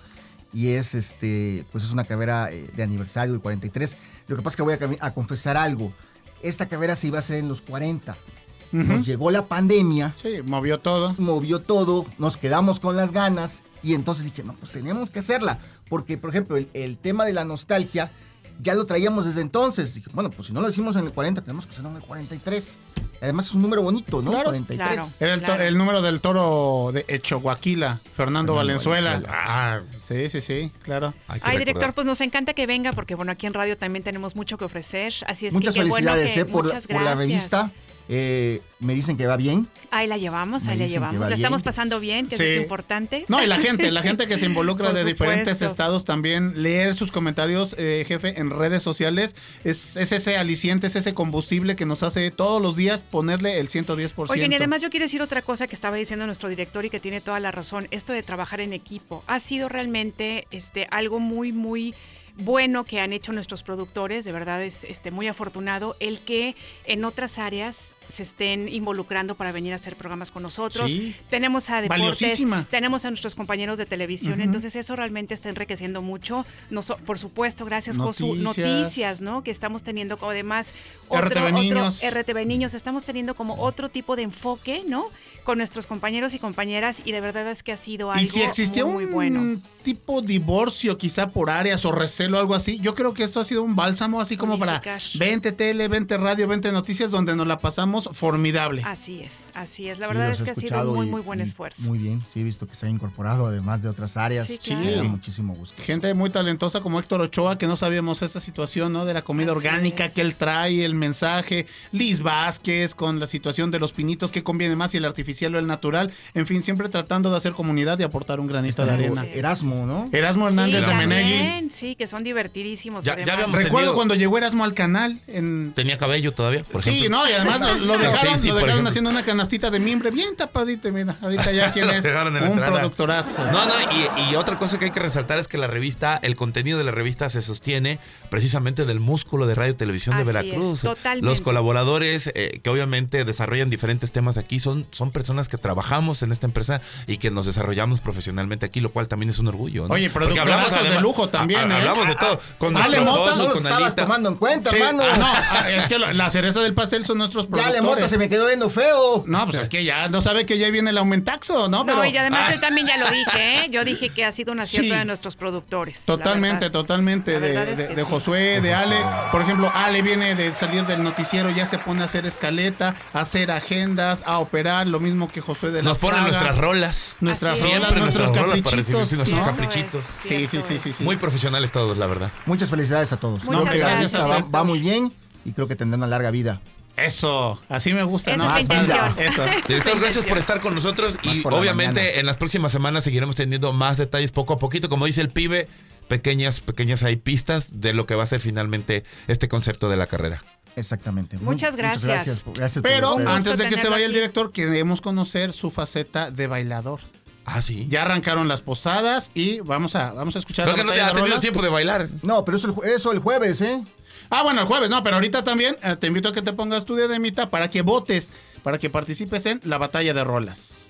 y es este pues es una carrera eh, de aniversario del 43. Lo que pasa es que voy a, confesar algo. Esta carrera se iba a hacer en los 40. Nos llegó la pandemia, Sí, movió todo. movió todo, nos quedamos con las ganas y entonces dije, no, pues tenemos que hacerla. Porque, por ejemplo, el, el tema de la nostalgia ya lo traíamos desde entonces. Dije, bueno, pues si no lo hicimos en el 40, tenemos que hacerlo en el 43. Además es un número bonito, ¿no? Claro. 43. Claro. Era el, Claro. el número del toro de Echoguaquila, Fernando, Fernando Valenzuela. Valenzuela. Ah, sí, sí, sí, claro. Ay, recordar. director, pues nos encanta que venga porque, bueno, aquí en radio también tenemos mucho que ofrecer. Así es Muchas que qué bueno felicidades que- eh, por, muchas por la revista. Eh, me dicen que va bien. Ahí la llevamos, Me ahí la llevamos. va La bien. estamos pasando bien, que eso Sí. es importante. No, y la gente, la gente que se involucra de diferentes estados también, leer sus comentarios, eh, jefe, en redes sociales, es, es ese aliciente, es ese combustible que nos hace todos los días ponerle el 110%. Oigan, y además yo quiero decir otra cosa que estaba diciendo nuestro director y que tiene toda la razón. Esto de trabajar en equipo ha sido realmente este, algo muy, muy bueno que han hecho nuestros productores. De verdad es este, muy afortunado el que en otras áreas se estén involucrando para venir a hacer programas con nosotros. Sí. Tenemos a deportes, tenemos a nuestros compañeros de televisión. Entonces eso realmente está enriqueciendo mucho. Noso- por supuesto, gracias Josu. Noticias. Noticias, ¿no? Que estamos teniendo como además otro, RTV otro- Niños. RTV Niños, estamos teniendo como otro tipo de enfoque, ¿no? Con nuestros compañeros y compañeras y de verdad es que ha sido algo Y si existía muy, un bueno. tipo divorcio quizá por áreas o recelo algo así, yo creo que esto ha sido un bálsamo así como para Unificar. 20 tele, 20 radio, 20 noticias donde nos la pasamos formidable. Así es, así es. La Sí, verdad es que ha sido un muy, y- muy buen y esfuerzo. Muy bien, sí he visto que se ha incorporado además de otras áreas. Sí, claro. Da muchísimo gusto. Gente muy talentosa como Héctor Ochoa, que no sabíamos esta situación, ¿no? De la comida Así orgánica es. que él trae, el mensaje. Liz Vázquez con la situación de los pinitos, que conviene más, si el artificial o el natural. En fin, siempre tratando de hacer comunidad y aportar un granito de arena. Erasmo, ¿no? Erasmo Hernández sí, de Menegui. sí, que son divertidísimos. Ya- ya Recuerdo tenido- cuando llegó Erasmo al canal en... Tenía cabello todavía, por Sí, ejemplo. no, y además lo, lo dejaron, Sí, sí, lo dejaron haciendo una canastita de mimbre bien tapadita, mira. Ahorita ya quien es un entrada. productorazo. No, no, y, y otra cosa que hay que resaltar es que la revista, el contenido de la revista se sostiene precisamente del músculo de Radio y Televisión de Veracruz. es, totalmente. Los colaboradores eh, que obviamente desarrollan diferentes temas aquí son, son personas que trabajamos en esta empresa y que nos desarrollamos profesionalmente aquí, lo cual también es un orgullo. ¿no? Oye, Porque productorazos de lujo también, ¿eh? Hablamos de todo. Con Ale Mota, no los con estabas tomando en cuenta, Sí, hermano. ah, no, ah, es que lo- la cereza del pastel son nuestros ya productores. le mota se me quedó viendo feo. No, pues es que ya no sabe que ya viene el aumentaxo, ¿no? No, Pero y además Ah. yo también ya lo dije, ¿eh? Yo dije que ha sido un acierto Sí. de nuestros productores. totalmente, totalmente La de, de- que de sí. Josué, de Ale. Por ejemplo, Ale viene de salir del noticiero, ya se pone a hacer escaleta, a hacer agendas, a operar, lo mismo que Josué de la Nos ponen nuestras rolas. Nuestras rolas, Siempre nuestros nuestras rolas para caprichitos. recibir nuestros ¿no? caprichitos. Sí, sí, sí, es. sí, sí. Muy profesionales todos, la verdad. Muchas felicidades a todos. Muchas Creo que la gracias, revista va, muy bien y creo que tendrá una larga vida. Eso, así me gusta, Esa ¿no? es la Más vida. Eso. Director, gracias por estar con nosotros Más y por la obviamente mañana. en las próximas semanas seguiremos teniendo más detalles poco a poquito. Como dice el pibe, pequeñas, pequeñas hay pistas de lo que va a ser finalmente este concepto de la carrera. Exactamente. Muchas gracias. gracias, por- gracias Pero antes de que se vaya el director, queremos conocer su faceta de bailador. Ah, sí. Ya arrancaron las posadas y vamos a, vamos a escuchar Creo la que no te ha tenido rolas. tiempo de bailar. No, pero eso eso el jueves, ¿eh? Ah, bueno, el jueves, no, pero ahorita también eh, te invito a que te pongas tu diademita para que votes, para que participes en la batalla de rolas.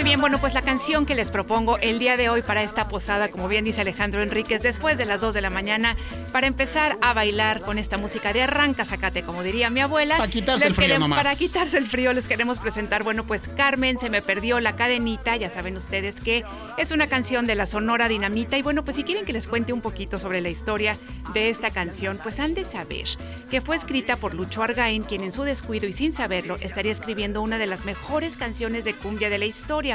Muy bien, bueno, pues la canción que les propongo el día de hoy para esta posada, como bien dice Alejandro Enríquez, después de las 2 de la mañana, para empezar a bailar con esta música de arranca, sacate, como diría mi abuela. Pa' quitarse el frío queremos- nomás. Para quitarse el frío les queremos presentar, bueno, pues Carmen, se me perdió la cadenita, ya saben ustedes que es una canción de la Sonora Dinamita y bueno, pues si quieren que les cuente un poquito sobre la historia de esta canción, pues han de saber que fue escrita por Lucho Argain, quien en su descuido y sin saberlo estaría escribiendo una de las mejores canciones de cumbia de la historia.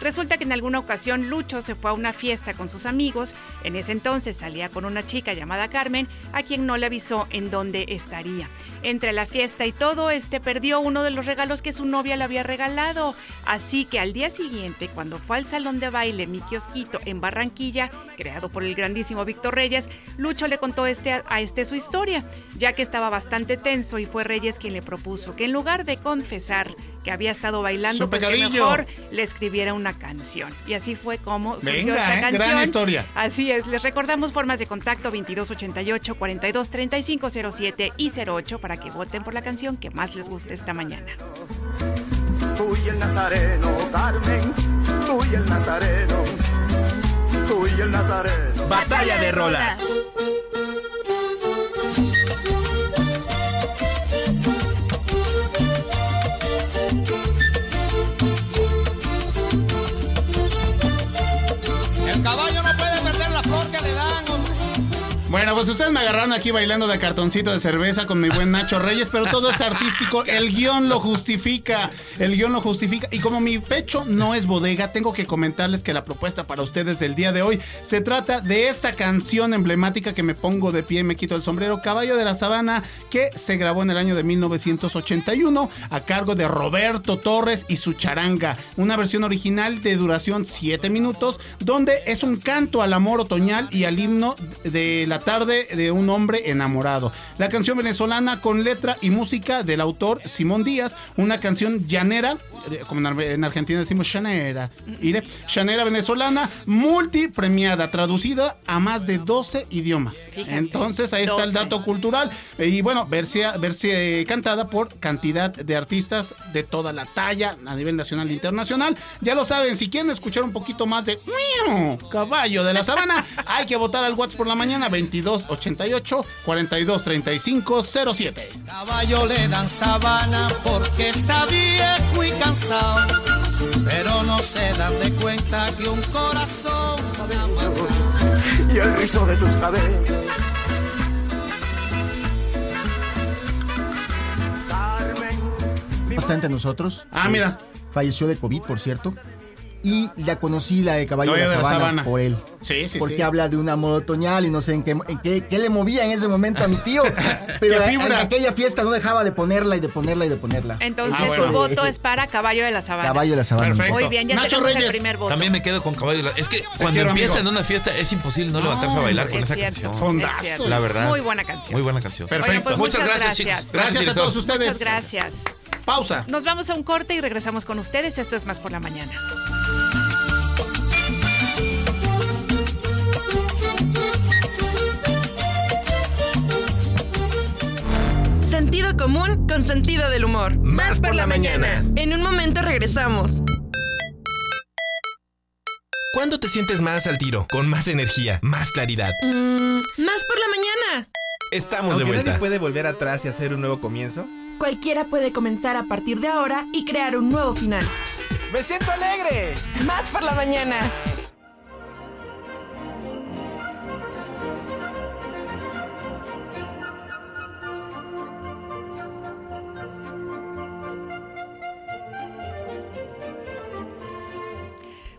Resulta que en alguna ocasión Lucho se fue a una fiesta con sus amigos, en ese entonces salía con una chica llamada Carmen, a quien no le avisó en dónde estaría. Entre la fiesta y todo, este perdió uno de los regalos que su novia le había regalado. Así que al día siguiente, cuando fue al salón de baile Mi Kiosquito en Barranquilla, creado por el grandísimo Víctor Reyes, Lucho le contó este a, este su historia, ya que estaba bastante tenso y fue Reyes quien le propuso que en lugar de confesar que había estado bailando, pues que mejor le escribiera una canción. Y así fue como surgió Venga, esta ¿eh? canción. Gran historia. Así es, les recordamos formas de contacto 2288 42 35 07 y 08 para que voten por la canción que más les guste esta mañana. Tú y el Nazareno, Carmen, tú y el Nazareno, tú y el Nazareno. Batalla de rolas. Bueno, pues ustedes me agarraron aquí bailando de cartoncito de cerveza con mi buen Nacho Reyes, pero todo es artístico. El guion lo justifica. El guion lo justifica. Y como mi pecho no es bodega, tengo que comentarles que la propuesta para ustedes del día de hoy se trata de esta canción emblemática que me pongo de pie y me quito el sombrero, Caballo de la Sabana, que se grabó en el año de 1981 a cargo de Roberto Torres y su charanga. Una versión original de duración 7 minutos, donde es un canto al amor otoñal y al himno de la tarde de un hombre enamorado. La canción venezolana con letra y música del autor Simón Díaz, una canción llanera, como en Ar- en Argentina decimos llanera, mire, llanera venezolana, multipremiada, traducida a más de 12 idiomas. Entonces ahí está el 12. dato cultural eh, y bueno, verse, verse cantada por cantidad de artistas de toda la talla a nivel nacional e internacional. Ya lo saben, si quieren escuchar un poquito más de. Caballo de la Sabana, hay que votar al WhatsApp por la mañana 2288 4235 07. Caballo le dan sabana porque está viejo y cansado. Pero no se dan de cuenta que un corazón Y el rizo de tus cabellos. Carmen, mi Está entre nosotros. Ah, mira. Falleció de COVID, por cierto. Y la conocí, la de Caballo de la, de la Sabana, Sabana. por él. Sí, sí, porque sí. habla de un amor otoñal y no sé en qué, en qué, qué le movía en ese momento a mi tío. Pero ¡Qué en aquella fiesta no dejaba de ponerla y de ponerla y de ponerla. Entonces Ah, bueno. voto es para Caballo de la Sabana. Caballo de la Sabana. Perfecto. Muy bien, ya Nacho tenemos el Reyes. primer voto. También me quedo con caballo. de la- Es que cuando quiero, empieza amigo. en una fiesta es imposible no levantarse a bailar con es esa cierto, canción. Fondazo. es cierto. La verdad. Muy buena canción. Muy buena canción. Perfecto. Pues Muchas muchas gracias, gracias. chicos. Gracias a todos ustedes. Muchas gracias. Pausa. Nos vamos a un corte y regresamos con ustedes. Esto es Más por la Mañana. Sentido común con sentido del humor. Más por la mañana. En un momento regresamos. ¿Cuándo te sientes más al tiro? Con más energía, más claridad. Mm, más por la mañana. Estamos de Aunque vuelta. nadie puede volver atrás y hacer un nuevo comienzo. Cualquiera puede comenzar a partir de ahora y crear un nuevo final. ¡Me siento alegre! Más por la mañana.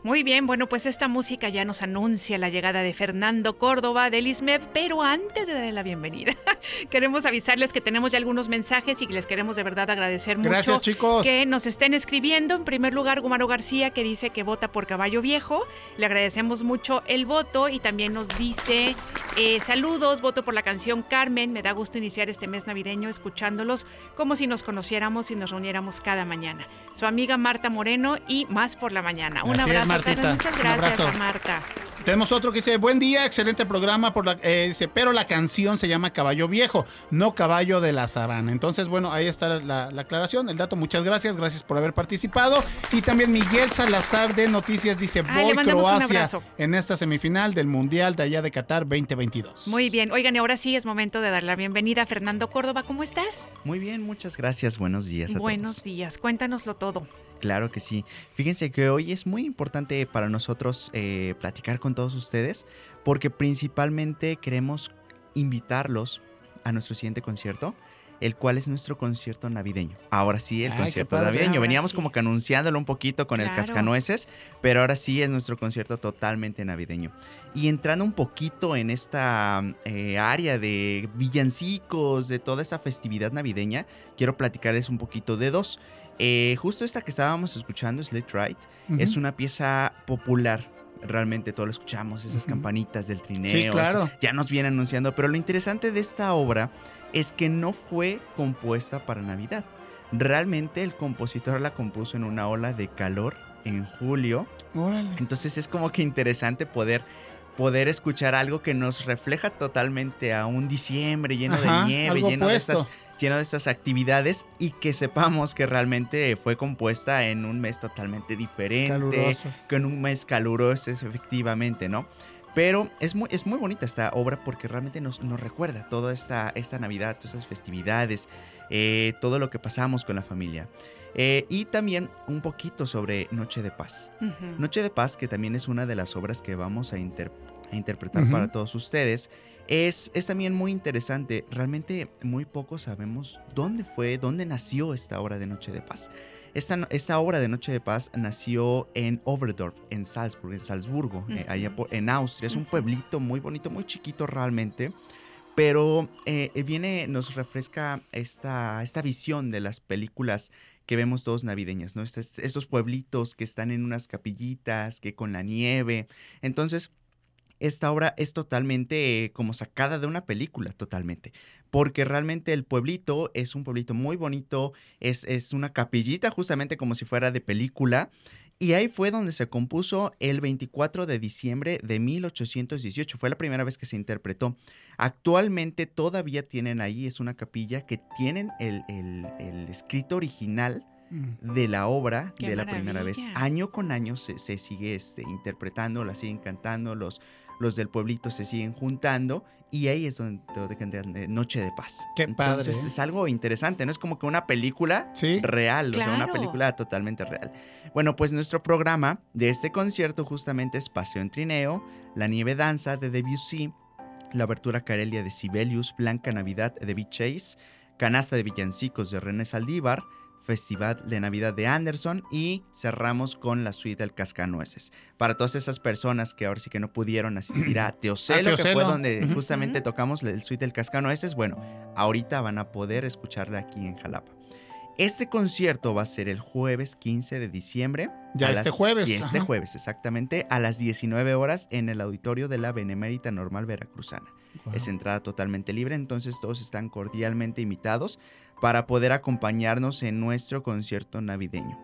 Muy bien, bueno, pues esta música ya nos anuncia la llegada de Fernando Córdoba del ISMEP, pero antes de darle la bienvenida, queremos avisarles que tenemos ya algunos mensajes y que les queremos de verdad agradecer mucho Gracias, chicos. que nos estén escribiendo. En primer lugar, Gumaro García, que dice que vota por Caballo Viejo. Le agradecemos mucho el voto y también nos dice eh, saludos, voto por la canción Carmen. Me da gusto iniciar este mes navideño escuchándolos como si nos conociéramos y nos reuniéramos cada mañana. Su amiga Marta Moreno y más por la mañana. Un Así es, abrazo, Martita. Muchas gracias a Marta. Tenemos otro que dice, buen día, excelente programa, por la, eh, dice, pero la canción se llama Caballo Viejo, no Caballo de la Sabana. Entonces, bueno, ahí está la, la aclaración, el dato, muchas gracias, gracias por haber participado. Y también Miguel Salazar de Noticias dice, voy Croacia en esta semifinal del Mundial de allá de Qatar 2022. Muy bien. Oigan, y ahora sí es momento de dar la bienvenida a Fernando Córdoba. ¿Cómo estás? Muy bien, muchas gracias. Buenos días a Buenos todos. días. Cuéntanoslo todo. Claro que sí. Fíjense que hoy es muy importante para nosotros eh, platicar con todos ustedes porque principalmente queremos invitarlos a nuestro siguiente concierto, el cual es nuestro concierto navideño. Ahora sí, el Ay, concierto padre. navideño. Veníamos sí. como que anunciándolo un poquito con el cascanueces, pero ahora sí es nuestro concierto totalmente navideño. Y entrando un poquito en esta eh, área de villancicos, de toda esa festividad navideña, quiero platicarles un poquito de dos. Eh, justo esta que estábamos escuchando, Slit Right, es una pieza popular. Realmente todo lo escuchamos, esas campanitas del trineo. Sí, claro. así, ya nos viene anunciando. Pero lo interesante de esta obra es que no fue compuesta para Navidad. Realmente el compositor la compuso en una ola de calor en julio. Órale. Entonces es como que interesante poder poder escuchar algo que nos refleja totalmente a un diciembre lleno Ajá, de nieve, lleno de, estas, lleno de estas actividades y que sepamos que realmente fue compuesta en un mes totalmente diferente, Caluroso. con un mes caluroso es efectivamente, ¿no? Pero es muy, es muy bonita esta obra porque realmente nos, nos recuerda toda esta, esta Navidad, todas estas festividades, eh, todo lo que pasamos con la familia. Eh, y también un poquito sobre Noche de Paz. Ujú. Noche de Paz, que también es una de las obras que vamos a, inter- a interpretar Ujú. para todos ustedes, es, es también muy interesante. Realmente muy poco sabemos dónde fue, dónde nació esta obra de Noche de Paz. Esta, esta obra de Noche de Paz nació en Overdorf, en Salzburg, en Salzburgo, eh, allá por- en Austria. Es un pueblito muy bonito, muy chiquito realmente. Pero eh, viene, nos refresca esta, esta visión de las películas que vemos todos navideñas, ¿no? Estos, estos pueblitos que están en unas capillitas, que con la nieve. Entonces, esta obra es totalmente eh, como sacada de una película, totalmente. Porque realmente el pueblito es un pueblito muy bonito, es, es una capillita justamente como si fuera de película. Y ahí fue donde se compuso el 24 de diciembre de 1818. Fue la primera vez que se interpretó. Actualmente todavía tienen ahí, es una capilla que tienen el, el- el escrito original Mm. de la obra ¡Qué de la primera vez. Año con año se, se sigue este, interpretando, la siguen cantando, los, los del pueblito se siguen juntando y ahí es donde, cantan, eh, Noche de Paz. Qué padre, Entonces es algo interesante, ¿no? Es como que una película Sí. real, o sea, una Claro. película totalmente real. Bueno, pues nuestro programa de este concierto justamente es Paseo en Trineo, La Nieve Danza de Debussy, la abertura Carelia de Sibelius, Blanca Navidad de Beat Chase, Canasta de Villancicos de René Saldívar, Festival de Navidad de Anderson y cerramos con la suite del Cascanueces. Para todas esas personas que ahora sí que no pudieron asistir a Teocelo, A que fue donde justamente tocamos el suite del Cascanueces, bueno, ahorita van a poder escucharla aquí en Jalapa. Este concierto va a ser el jueves 15 de diciembre. Ya a este las- jueves, Y este ajá. jueves, exactamente, a las 19 horas en el auditorio de la Benemérita Normal Veracruzana. Wow. Es entrada totalmente libre, entonces todos están cordialmente invitados para poder acompañarnos en nuestro concierto navideño.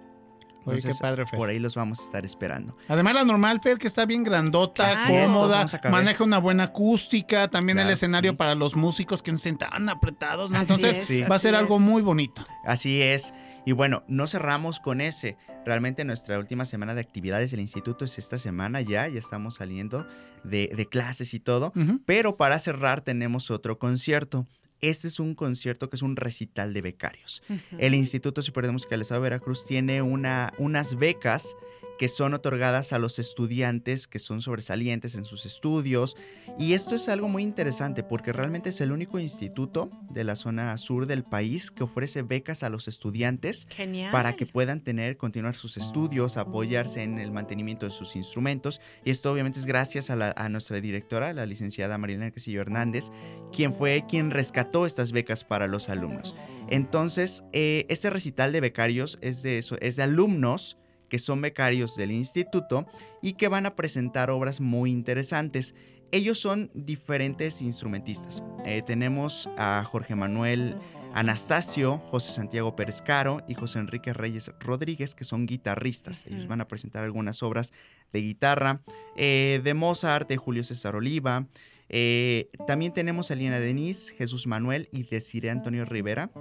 Oye, qué padre, Fer. por ahí los vamos a estar esperando. Además, la normal, Fer, que está bien grandota, Así cómoda, maneja una buena acústica, también Claro el escenario sí. para los músicos que no estén tan apretados, ¿no? Entonces, es, Sí. va a ser algo muy bonito. Así es. Y bueno, no cerramos con ese. Realmente nuestra última semana de actividades del instituto es esta semana ya, ya estamos saliendo de, de clases y todo. Pero para cerrar tenemos otro concierto. Este es un concierto que es un recital de becarios. El Instituto Superior de Música del Estado de Veracruz tiene una, unas becas que son otorgadas a los estudiantes que son sobresalientes en sus estudios. Y esto es algo muy interesante porque realmente es el único instituto de la zona sur del país que ofrece becas a los estudiantes Genial. para que puedan tener, continuar sus estudios, apoyarse en el mantenimiento de sus instrumentos. Y esto obviamente es gracias a, la- a nuestra directora, la licenciada Marilena Castillo Hernández, quien fue quien rescató estas becas para los alumnos. Entonces, eh, este recital de becarios es de eso, es de alumnos que son becarios del instituto y que van a presentar obras muy interesantes. Ellos son diferentes instrumentistas. Eh, tenemos a Jorge Manuel Anastasio, José Santiago Pérez Caro y José Enrique Reyes Rodríguez, que son guitarristas. Ellos van a presentar algunas obras de guitarra, eh, de Mozart, de Julio César Oliva. Eh, también tenemos a Liana Denise, Jesús Manuel y Desiree Antonio Rivera.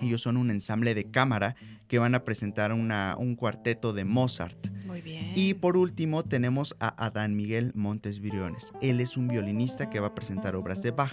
Ellos son un ensamble de cámara que van a presentar una- un cuarteto de Mozart. Muy bien. Y por último tenemos a Adán Miguel Montes Briones. Él es un violinista que va a presentar obras de Bach.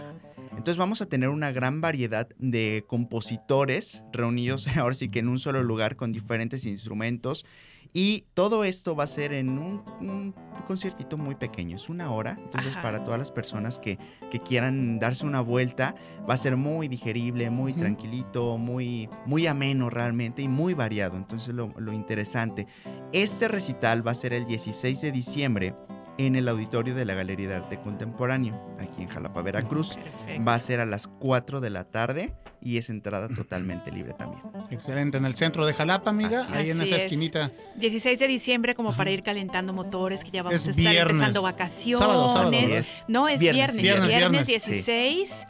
Entonces vamos a tener una gran variedad de compositores reunidos ahora sí que en un solo lugar con diferentes instrumentos. Y todo esto va a ser en un, un conciertito muy pequeño, es una hora. Entonces Ajá. para todas las personas que, que quieran darse una vuelta, va a ser muy digerible, muy tranquilito, muy, muy ameno realmente y muy variado. Entonces lo, lo interesante. Este recital va a ser el 16 de diciembre en el auditorio de la Galería de Arte Contemporáneo, aquí en Jalapa, Veracruz. Perfecto. Va a ser a las 4 de la tarde y es entrada totalmente libre también. Excelente, en el centro de Jalapa, amiga, Así ahí en esa es. esquinita. 16 de diciembre como para ir calentando motores, que ya vamos Es a estar viernes. empezando vacaciones. Sábado, sábado. No, es Viernes, viernes. viernes. Viernes, Viernes, sí. 16.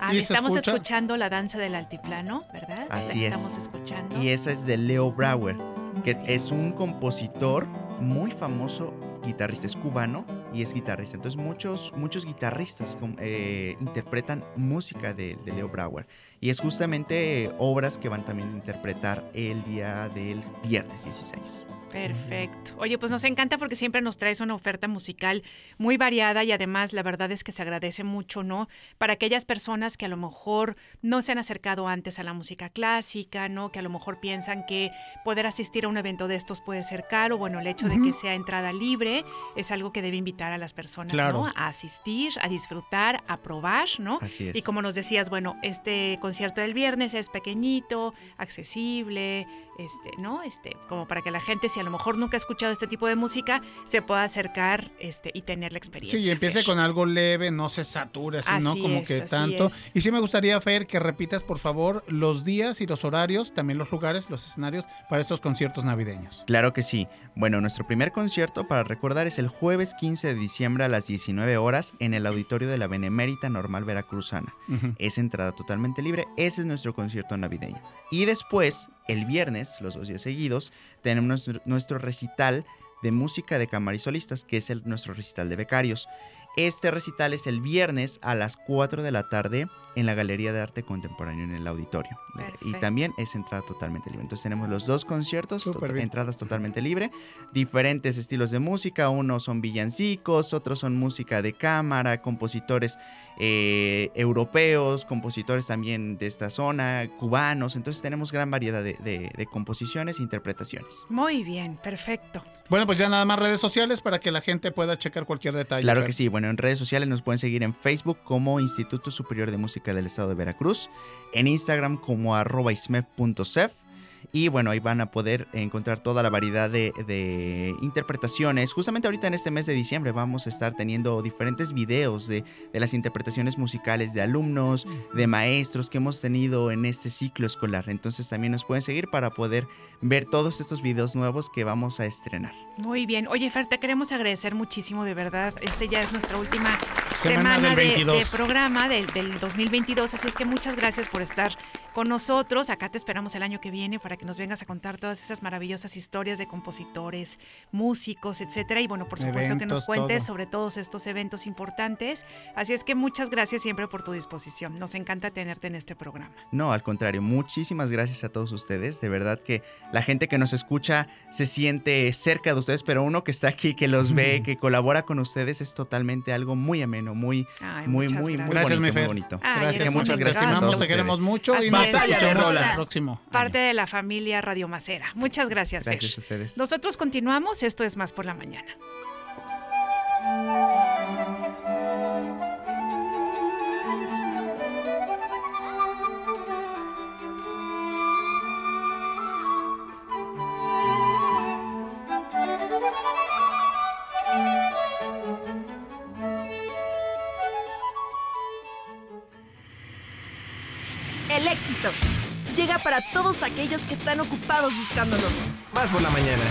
Ah, ¿Y se estamos escucha? escuchando la danza del altiplano, ¿verdad? Así La es. Estamos escuchando. Y esa es de Leo Brauer, que es un compositor muy famoso, guitarrista, es cubano y es guitarrista. Entonces muchos, muchos guitarristas eh, interpretan música de, de Leo Brauer. Y es justamente eh, obras que van también a interpretar el día del viernes 16. Perfecto. Oye, pues nos encanta porque siempre nos traes una oferta musical muy variada y además la verdad es que se agradece mucho, ¿no? Para aquellas personas que a lo mejor no se han acercado antes a la música clásica, ¿no? Que a lo mejor piensan que poder asistir a un evento de estos puede ser caro. Bueno, el hecho de que sea entrada libre es algo que debe invitar a las personas, Claro. ¿no? A asistir, a disfrutar, a probar, ¿no? Así es. Y como nos decías, bueno, este concierto del viernes es pequeñito, accesible, este, ¿no? Este, como para que la gente, si a lo mejor nunca ha escuchado este tipo de música, se pueda acercar este, y tener la experiencia. Sí, y empiece Fer. con algo leve, no se sature así, ¿no? Como es, que así tanto. es. Y sí me gustaría, Fer, que repitas, por favor, los días y los horarios, también los lugares, los escenarios para estos conciertos navideños. Claro que sí. Bueno, nuestro primer concierto para recordar es el jueves 15 de diciembre a las 19 horas en el auditorio de la Benemérita Normal Veracruzana. Es entrada totalmente libre. Ese es nuestro concierto navideño. Y después, el viernes, los dos días seguidos, tenemos nuestro, recital de música de cámara y solistas, que es nuestro recital de becarios. Este recital es el viernes a las 4 de la tarde en la Galería de Arte Contemporáneo en el auditorio. Y también es entrada totalmente libre. Entonces tenemos los dos conciertos, to- bien. entradas totalmente libre, diferentes estilos de música, unos son villancicos, otros son música de cámara, compositores eh, europeos, compositores también de esta zona, cubanos, entonces tenemos gran variedad de, de- de composiciones e interpretaciones. Muy bien, perfecto. Bueno, pues ya nada más redes sociales para que la gente pueda checar cualquier detalle. Claro Fer. que sí, bueno, en redes sociales nos pueden seguir en Facebook como Instituto Superior de Música del Estado de Veracruz, en Instagram como arroba ismep.cef y bueno, ahí van a poder encontrar toda la variedad de, interpretaciones. Justamente ahorita en este mes de diciembre vamos a estar teniendo diferentes videos de, de las interpretaciones musicales de alumnos, de maestros que hemos tenido en este ciclo escolar. Entonces también nos pueden seguir para poder ver todos estos videos nuevos que vamos a estrenar. Muy bien. Oye, Fer, te queremos agradecer muchísimo, de verdad. Este ya es nuestra última Semana semana, del de- 22. de, programa del, del 2022, así es que muchas gracias por estar con nosotros. Acá te esperamos el año que viene para que nos vengas a contar todas esas maravillosas historias de compositores, músicos, etcétera. Y bueno, por supuesto que nos Eventos, cuentes todo. sobre todos estos eventos importantes. Así es que muchas gracias siempre por tu disposición. Nos encanta tenerte en este programa. No, al contrario, muchísimas gracias a todos ustedes. De verdad que la gente que nos escucha se siente cerca de ustedes, pero uno que está aquí, que los ve, que colabora con ustedes, es totalmente algo muy ameno, muy, Ay, muy, muy, muy gracias. Gracias, bonito, muy bonito. Ay, Gracias, muchas gracias. Amamos, te queremos mucho Así y nos escuchamos el próximo. Parte de la familia Radio Macera. Muchas gracias, Fer. Gracias a ustedes. Nosotros continuamos. Esto es Más por la Mañana. El éxito llega para todos aquellos que están ocupados buscándolo. Más por la mañana.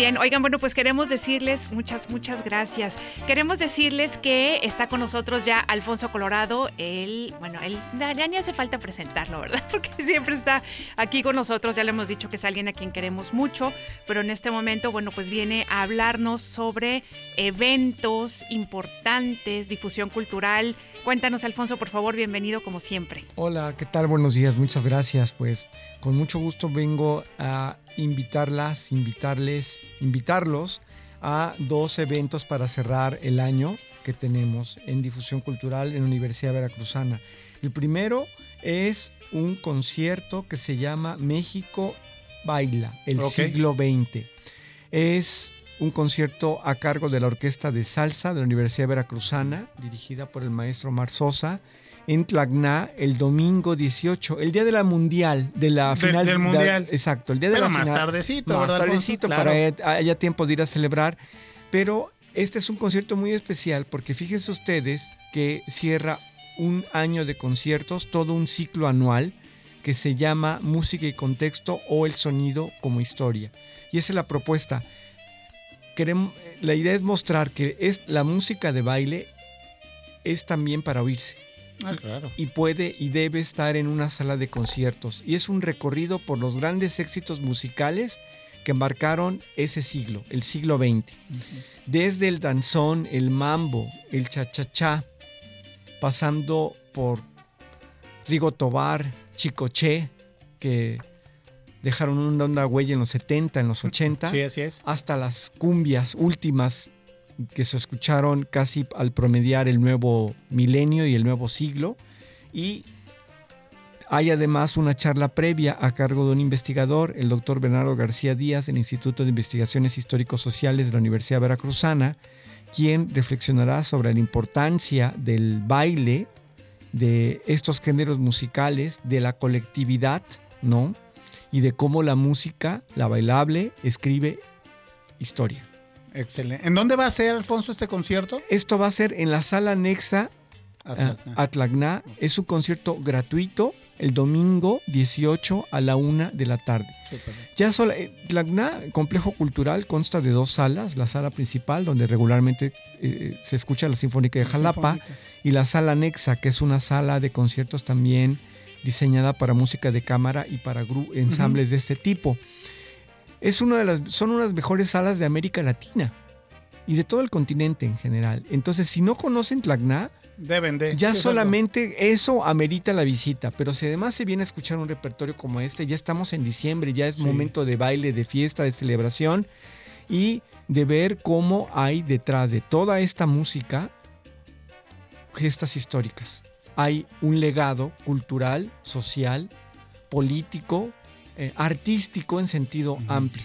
Bien, oigan, bueno, pues queremos decirles muchas, muchas gracias. Queremos decirles que está con nosotros ya Alfonso Colorado. Él, bueno, él ya ni hace falta presentarlo, ¿verdad? Porque siempre está aquí con nosotros. Ya le hemos dicho que es alguien a quien queremos mucho, pero en este momento, bueno, pues viene a hablarnos sobre eventos importantes, difusión cultural. Cuéntanos, Alfonso, por favor, bienvenido como siempre. Hola, ¿qué tal? Buenos días, muchas gracias. Pues con mucho gusto vengo a invitarlas, invitarles, invitarlos a dos eventos para cerrar el año que tenemos en difusión cultural en la Universidad Veracruzana. El primero es un concierto que se llama México Baila, el siglo XX. Es un concierto a cargo de la Orquesta de Salsa de la Universidad Veracruzana, dirigida por el maestro Mar Sosa, en Tlacná el domingo 18, el día de la mundial, de la final. del de- mundial. exacto, el día de Pero la más final. tardecito, Más ¿verdad, Alfonso? tardecito, para que haya tiempo de ir a celebrar. Pero este es un concierto muy especial porque fíjense ustedes que cierra un año de conciertos, todo un ciclo anual que se llama Música y Contexto o El Sonido como Historia. Y esa es la propuesta. Queremos, la idea es mostrar que es, la música de baile es también para oírse Ah, claro. y puede y debe estar en una sala de conciertos. Y es un recorrido por los grandes éxitos musicales que marcaron ese siglo, el siglo XX. Desde el danzón, el mambo, el cha-cha-cha, pasando por Rigo Tobar, Chicoche, que dejaron una onda huella en los 70, en los 80 Sí, así es. hasta las cumbias últimas que se escucharon casi al promediar el nuevo milenio y el nuevo siglo. Y hay además una charla previa a cargo de un investigador, el doctor Bernardo García Díaz, del Instituto de Investigaciones Histórico-Sociales de la Universidad Veracruzana, quien reflexionará sobre la importancia del baile, de estos géneros musicales, de la colectividad, ¿no? Y de cómo la música, la bailable, escribe historia. Excelente. ¿En dónde va a ser, Alfonso, este concierto? Esto va a ser en la sala anexa a Atlanta. Atlacná. Es un concierto gratuito el domingo 18 a la una de la tarde. Ya sola, eh, Tlacná, complejo cultural, consta de dos salas. La sala principal, donde regularmente eh, se escucha la Sinfónica de La Jalapa, Sinfónica. y la sala anexa, que es una sala de conciertos también diseñada para música de cámara y para ensambles de este tipo. Es una de las, son unas mejores salas de América Latina y de todo el continente en general. Entonces, si no conocen Tlacná, Deben de. ya Sí, solamente eso amerita la visita, pero si además se viene a escuchar un repertorio como este, ya estamos en diciembre, ya es Sí. momento de baile, de fiesta, de celebración y de ver cómo hay detrás de toda esta música gestas históricas. Hay un legado cultural, social, político, eh, artístico en sentido amplio.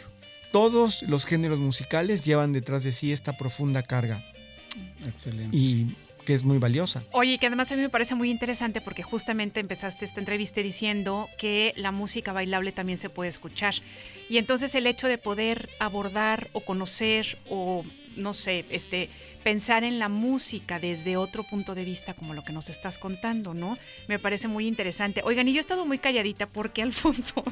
Todos los géneros musicales llevan detrás de sí esta profunda carga Excelente. y que es muy valiosa. Oye, que además a mí me parece muy interesante porque justamente empezaste esta entrevista diciendo que la música bailable también se puede escuchar. Y entonces el hecho de poder abordar o conocer o, no sé, este, pensar en la música desde otro punto de vista, como lo que nos estás contando, ¿no? Me parece muy interesante. Oigan, y yo he estado muy calladita porque Alfonso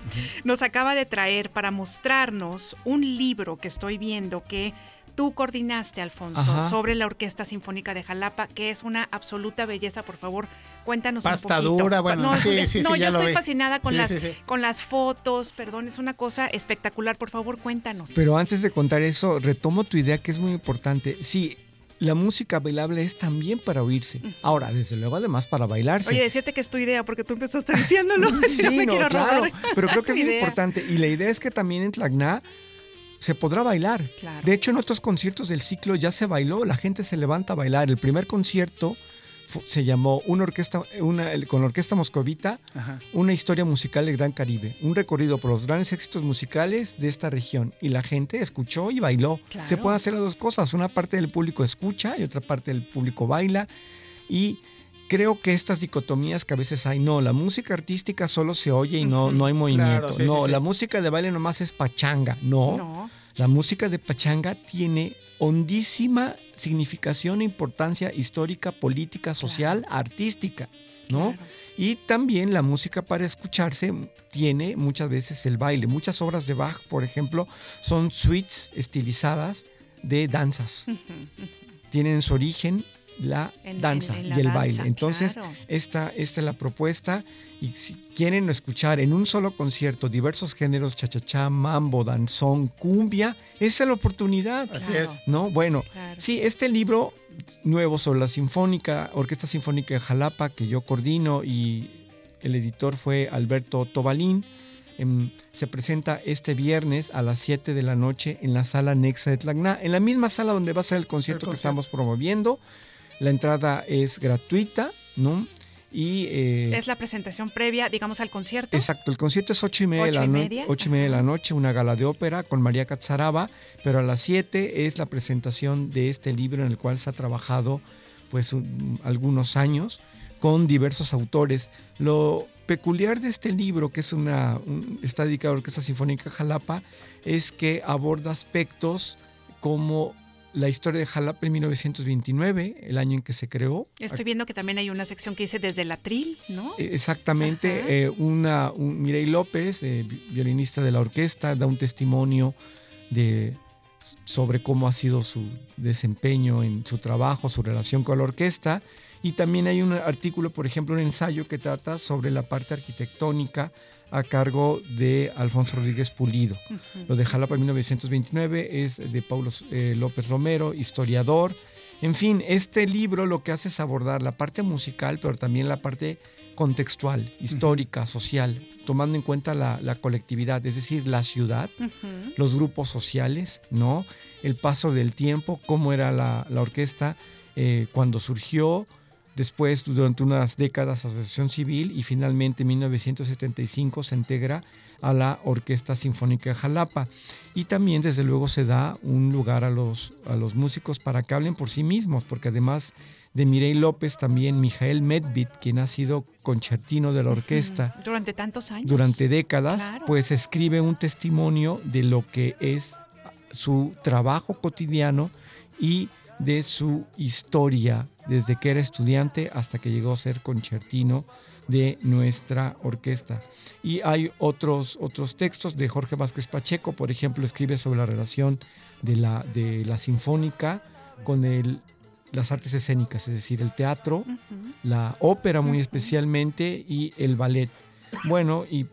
nos acaba de traer para mostrarnos un libro que estoy viendo que tú coordinaste, Alfonso, Ajá. sobre la Orquesta Sinfónica de Jalapa, que es una absoluta belleza. Por favor, cuéntanos Pasta un poquito. dura, bueno, no, sí, sí, no, sí, yo estoy vi. fascinada con, las, con las fotos, perdón, es una cosa espectacular. Por favor, cuéntanos. Pero antes de contar eso, retomo tu idea que es muy importante. Sí, la música bailable es también para oírse. Ahora, desde luego, además para bailarse. Oye, decirte que es tu idea porque tú empezaste diciéndolo. Sí, no claro, robar pero creo que es muy importante. Y la idea es que también en Tlacná se podrá bailar. Claro. De hecho, en otros conciertos del ciclo ya se bailó, la gente se levanta a bailar. El primer concierto se llamó una orquesta, una, el- con la Orquesta Moscovita, Ajá. una historia musical del Gran Caribe, un recorrido por los grandes éxitos musicales de esta región. Y la gente escuchó y bailó. Claro. Se pueden hacer las dos cosas. Una parte del público escucha y otra parte del público baila. Y creo que estas dicotomías que a veces hay, no, la música artística solo se oye y no, no hay movimiento. Claro, sí, no, sí, sí. la música de baile nomás es pachanga. No, No. la música de pachanga tiene hondísima significación e importancia histórica, política, social, artística, ¿no? Claro. Y también la música para escucharse tiene muchas veces el baile. Muchas obras de Bach, por ejemplo, son suites estilizadas de danzas. Tienen en su origen la En- danza en- en la y el danza, baile. Entonces, claro. esta, esta es la propuesta. Y si quieren escuchar en un solo concierto diversos géneros, cha-cha-cha, mambo, danzón, cumbia, esa es la oportunidad. Así Claro. es. ¿No? Bueno, Claro. sí, este libro nuevo sobre la Sinfónica, Orquesta Sinfónica de Jalapa, que yo coordino y el editor fue Alberto Tobalín, em, se presenta este viernes a las 7 de la noche en la sala Nexa de Tlacná, en la misma sala donde va a ser el concierto que concierto. estamos promoviendo. La entrada es gratuita, ¿no? Y eh, Es la presentación previa, digamos, al concierto. Exacto, el concierto es ocho y media, de, ¿Ocho la y no- media? ocho y media de la noche, una gala de ópera con María Catzaraba, pero a las 7 es la presentación de este libro en el cual se ha trabajado pues un- algunos años con diversos autores. Lo peculiar de este libro, que es una, un- está dedicado a la Orquesta Sinfónica Jalapa, es que aborda aspectos como la historia de Jalapa en 1929, el año en que se creó. Estoy viendo que también hay una sección que dice desde el atril, ¿no? Eh, Exactamente, eh, una, un, Mireille López, eh, vi- violinista de la orquesta, da un testimonio de, sobre cómo ha sido su desempeño en su trabajo, su relación con la orquesta. Y también hay un artículo, por ejemplo, un ensayo que trata sobre la parte arquitectónica a cargo de Alfonso Rodríguez Pulido. Ujú. Lo de Jalapa 1929 es de Paulo eh, López Romero, historiador. En fin, este libro lo que hace es abordar la parte musical, pero también la parte contextual, histórica, social, tomando en cuenta la, la colectividad, es decir, la ciudad, los grupos sociales, ¿no? El paso del tiempo, cómo era la, la orquesta eh, cuando surgió, después durante unas décadas asociación civil y finalmente en 1975 se integra a la Orquesta Sinfónica de Jalapa. Y también desde luego se da un lugar a los, a los músicos para que hablen por sí mismos, porque además de Mireille López, también Mijael Medved, quien ha sido concertino de la orquesta Durante tantos años. durante décadas, Claro. pues escribe un testimonio de lo que es su trabajo cotidiano y de su historia, desde que era estudiante hasta que llegó a ser concertino de nuestra orquesta. Y hay otros, otros textos de Jorge Vázquez Pacheco, por ejemplo, escribe sobre la relación de la, de la sinfónica con el, las artes escénicas, es decir, el teatro, la ópera muy especialmente y el ballet. Bueno, y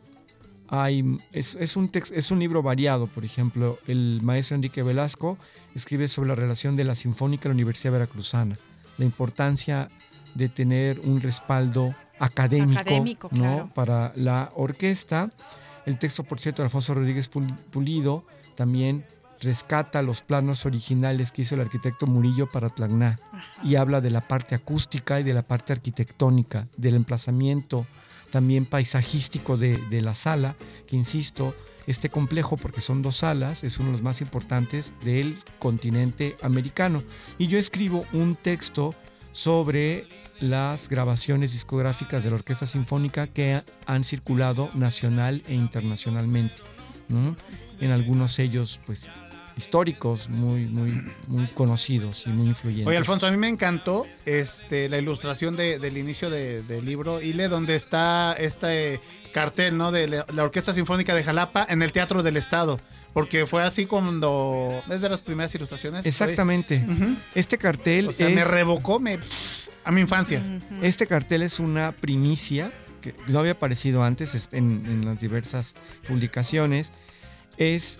hay, es, es un es un libro variado, por ejemplo, el maestro Enrique Velasco escribe sobre la relación de la Sinfónica y la Universidad Veracruzana, la importancia de tener un respaldo académico, Académico, ¿no? claro. para la orquesta. El texto, por cierto, de Alfonso Rodríguez Pul- Pulido también rescata los planos originales que hizo el arquitecto Murillo para Tlacná Ajá. y habla de la parte acústica y de la parte arquitectónica, del emplazamiento también paisajístico de, de la sala, que insisto, este complejo, porque son dos salas, es uno de los más importantes del continente americano. Y yo escribo un texto sobre las grabaciones discográficas de la Orquesta Sinfónica que han circulado nacional e internacionalmente. En algunos sellos, pues históricos muy, muy, muy conocidos y muy influyentes. Oye, Alfonso, a mí me encantó este, la ilustración de- del inicio de- del libro Ile, donde está este cartel ¿no? de la, Orquesta Sinfónica de Jalapa en el Teatro del Estado. Porque fue así cuando. Es de las primeras ilustraciones. Exactamente. Este cartel O sea, es, me revocó me, a mi infancia. Este cartel es una primicia que no había aparecido antes es- en, en las diversas publicaciones. Es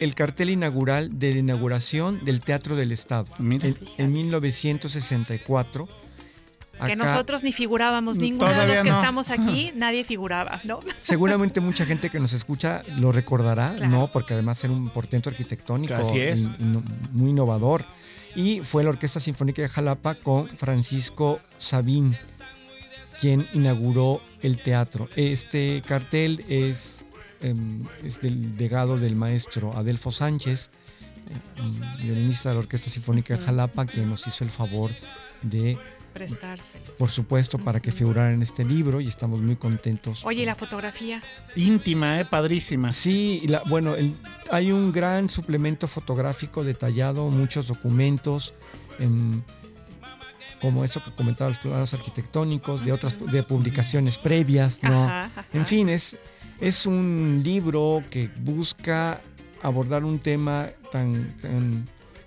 el cartel inaugural de la inauguración del Teatro del Estado en, en 1964. Que nosotros ni figurábamos, ninguno de los que no. estamos aquí, nadie figuraba, ¿no? Seguramente mucha gente que nos escucha lo recordará, Claro. ¿no? Porque además era un portento arquitectónico Así es. in- in- muy innovador. Y fue la Orquesta Sinfónica de Jalapa con Francisco Sabín, quien inauguró el teatro. Este cartel es, em, es del legado del maestro Adelfo Sánchez, eh, violinista de la Orquesta Sinfónica de Jalapa, quien nos hizo el favor de Prestarse. por supuesto, para que figurara en este libro y estamos muy contentos. Oye, ¿y la fotografía? Íntima, ¿eh? Padrísima. Sí, y la- bueno, el- hay un gran suplemento fotográfico detallado, muchos documentos, em, como eso que comentaba, los planos arquitectónicos, de otras de publicaciones previas, ¿no? Ajá, ajá. En fin, es, es un libro que busca abordar un tema tan,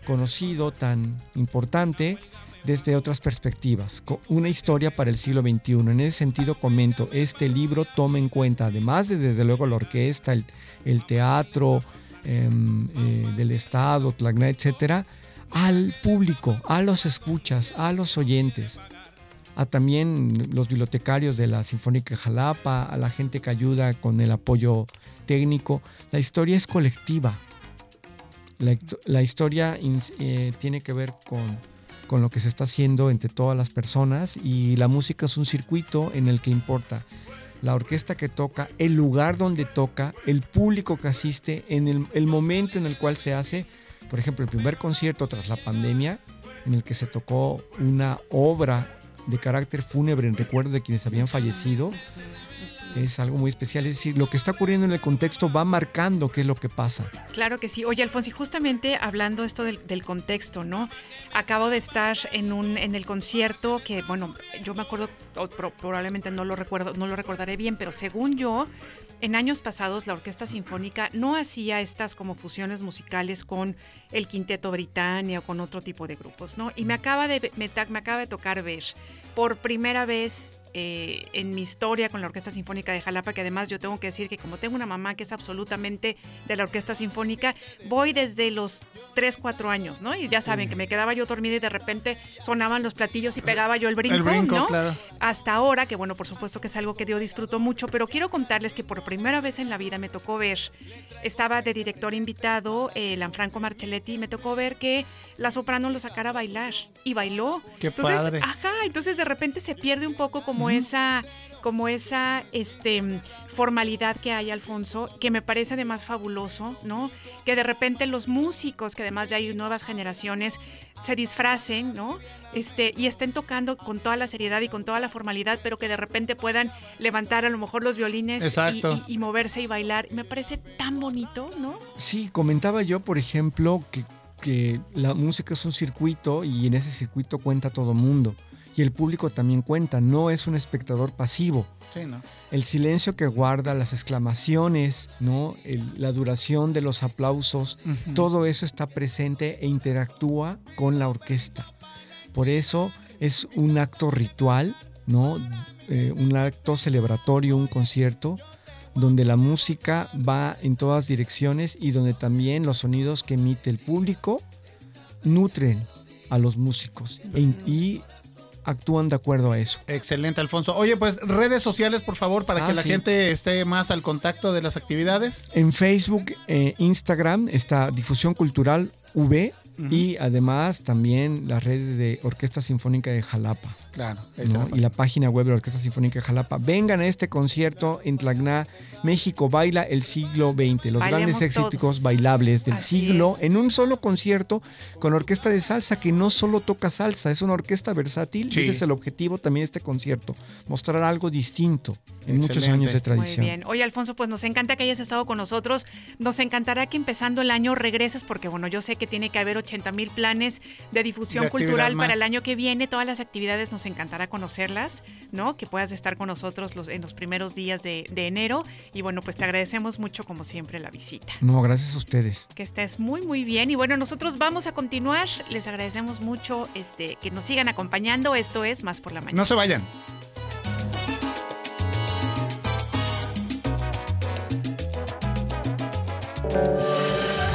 conocido, tan importante, desde otras perspectivas. Una historia para el siglo XXI. En ese sentido, comento, este libro toma en cuenta, además de desde luego la orquesta, el, el teatro em, eh, del Estado, Tlacna, etcétera, al público, a los escuchas, a los oyentes a también los bibliotecarios de la Sinfónica Jalapa, a la gente que ayuda con el apoyo técnico. La historia es colectiva. La, la historia eh, tiene que ver con, con lo que se está haciendo entre todas las personas y la música es un circuito en el que importa la orquesta que toca, el lugar donde toca, el público que asiste, en el, el momento en el cual se hace. Por ejemplo, el primer concierto tras la pandemia, en el que se tocó una obra de carácter fúnebre en recuerdo de quienes habían fallecido, es algo muy especial. Es decir, lo que está ocurriendo en el contexto va marcando qué es lo que pasa. Claro que sí. Oye, Alfonso, y justamente hablando esto del, del contexto, ¿no? Acabo de estar en un en el concierto que, bueno, yo me acuerdo, o pro- probablemente no lo recuerdo, no lo recordaré bien, pero según yo, en años pasados la Orquesta Sinfónica no hacía estas como fusiones musicales con el Quinteto Britannia o con otro tipo de grupos, ¿no? Y me acaba de me, me acaba de tocar ver por primera vez eh, en mi historia con la Orquesta Sinfónica de Jalapa, que además yo tengo que decir que como tengo una mamá que es absolutamente de la Orquesta Sinfónica, voy desde los 3, 4 años, ¿no? Y ya saben que me quedaba yo dormida y de repente sonaban los platillos y pegaba yo el brinco, El brinco, ¿no? claro. Hasta ahora, que bueno, por supuesto que es algo que yo disfruto mucho, pero quiero contarles que por primera vez en la vida me tocó ver, estaba de director invitado, eh, Lanfranco Marcelletti, y me tocó ver que la soprano lo sacara a bailar y bailó. Qué entonces, padre. Ajá, entonces de repente se pierde un poco como esa como esa este, formalidad que hay, Alfonso, que me parece además fabuloso, ¿no? Que de repente los músicos, que además ya hay nuevas generaciones, se disfracen, ¿no? Este, y estén tocando con toda la seriedad y con toda la formalidad, pero que de repente puedan levantar a lo mejor los violines y, y moverse y bailar. Me parece tan bonito, ¿no? Sí, comentaba yo, por ejemplo, que, que la música es un circuito y en ese circuito cuenta todo mundo. Y el público también cuenta, no es un espectador pasivo. Sí, ¿no? El silencio que guarda, las exclamaciones, ¿no? El- la duración de los aplausos, todo eso está presente e interactúa con la orquesta. Por eso es un acto ritual, ¿no? Eh, un acto celebratorio, un concierto, donde la música va en todas direcciones y donde también los sonidos que emite el público nutren a los músicos e y actúan de acuerdo a eso. Excelente, Alfonso. Oye, pues redes sociales, por favor, para Ah, que la sí. gente esté más al contacto de las actividades. En Facebook, eh, Instagram está Difusión Cultural V y además también las redes de Orquesta Sinfónica de Jalapa. Claro. ¿no? Y la página web de la Orquesta Sinfónica de Jalapa. Vengan a este concierto en Tlacná, México baila el siglo XX, los Bailemos grandes éxitos bailables del Así siglo es. en un solo concierto con orquesta de salsa que no solo toca salsa, es una orquesta versátil. Sí. Ese es el objetivo también de este concierto, mostrar algo distinto en muchos Excelente. años de Muy tradición. bien. Oye, Alfonso, pues nos encanta que hayas estado con nosotros. Nos encantará que empezando el año regreses, porque bueno, yo sé que tiene que haber 80 mil planes de difusión De cultural para el año que viene. Todas las actividades nos encantará conocerlas, ¿no? Que puedas estar con nosotros los, en los primeros días de, de enero. Y bueno, pues te agradecemos mucho, como siempre, la visita. No, gracias a ustedes. Que estés muy, muy bien. Y bueno, nosotros vamos a continuar. Les agradecemos mucho este, que nos sigan acompañando. Esto es Más por la Mañana. No se vayan.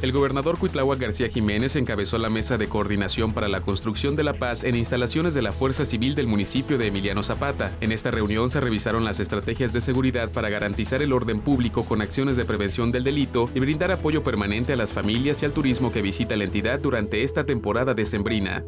El gobernador Cuitláhuac García Jiménez encabezó la mesa de coordinación para la construcción de la paz en instalaciones de la Fuerza Civil del municipio de Emiliano Zapata. En esta reunión se revisaron las estrategias de seguridad para garantizar el orden público con acciones de prevención del delito y brindar apoyo permanente a las familias y al turismo que visita la entidad durante esta temporada decembrina.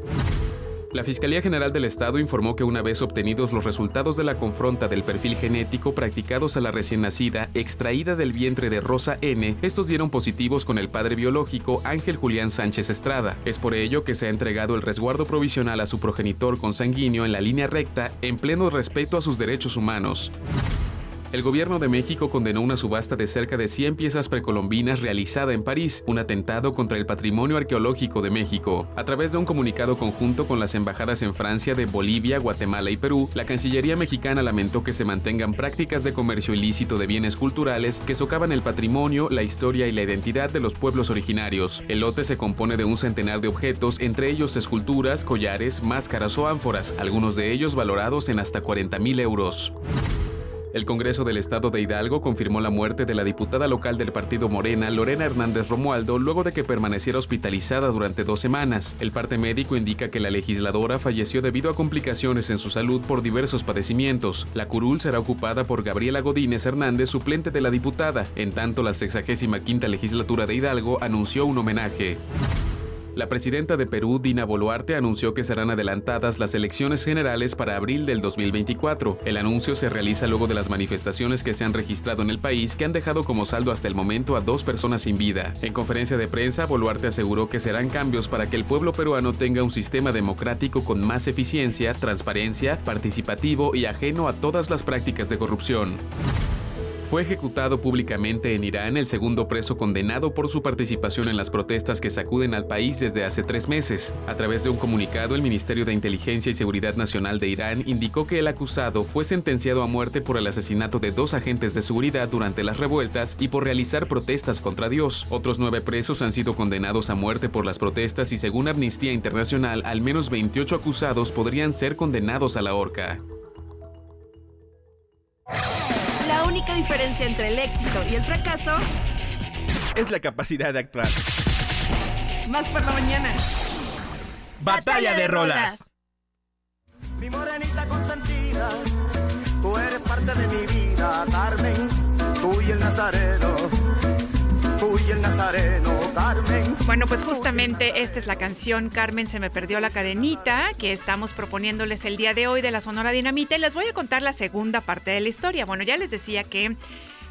La Fiscalía General del Estado informó que una vez obtenidos los resultados de la confronta del perfil genético practicados a la recién nacida extraída del vientre de Rosa N, estos dieron positivos con el padre biológico Ángel Julián Sánchez Estrada. Es por ello que se ha entregado el resguardo provisional a su progenitor consanguíneo en la línea recta en pleno respeto a sus derechos humanos. El gobierno de México condenó una subasta de cerca de 100 piezas precolombinas realizada en París, un atentado contra el patrimonio arqueológico de México. A través de un comunicado conjunto con las embajadas en Francia de Bolivia, Guatemala y Perú, la Cancillería mexicana lamentó que se mantengan prácticas de comercio ilícito de bienes culturales que socavan el patrimonio, la historia y la identidad de los pueblos originarios. El lote se compone de un centenar de objetos, entre ellos esculturas, collares, máscaras o ánforas, algunos de ellos valorados en hasta 40 mil euros. El Congreso del Estado de Hidalgo confirmó la muerte de la diputada local del partido Morena, Lorena Hernández Romualdo, luego de que permaneciera hospitalizada durante dos semanas. El parte médico indica que la legisladora falleció debido a complicaciones en su salud por diversos padecimientos. La curul será ocupada por Gabriela Godínez Hernández, suplente de la diputada. En tanto, la 65 legislatura de Hidalgo anunció un homenaje. La presidenta de Perú, Dina Boluarte, anunció que serán adelantadas las elecciones generales para abril del 2024. El anuncio se realiza luego de las manifestaciones que se han registrado en el país que han dejado como saldo hasta el momento a dos personas sin vida. En conferencia de prensa, Boluarte aseguró que serán cambios para que el pueblo peruano tenga un sistema democrático con más eficiencia, transparencia, participativo y ajeno a todas las prácticas de corrupción. Fue ejecutado públicamente en Irán el segundo preso condenado por su participación en las protestas que sacuden al país desde hace tres meses. A través de un comunicado, el Ministerio de Inteligencia y Seguridad Nacional de Irán indicó que el acusado fue sentenciado a muerte por el asesinato de dos agentes de seguridad durante las revueltas y por realizar protestas contra Dios. Otros nueve presos han sido condenados a muerte por las protestas y según Amnistía Internacional, al menos 28 acusados podrían ser condenados a la horca. La única diferencia entre el éxito y el fracaso, Es la capacidad de actuar. más por la mañana. Batalla de rolas. Mi morenita consentida, tú eres parte de mi vida, Carmen, tú y el Nazareno, Carmen. Bueno, pues justamente esta es la canción Carmen se me perdió la cadenita que estamos proponiéndoles el día de hoy de la Sonora Dinamita y les voy a contar la segunda parte de la historia. Bueno, ya les decía que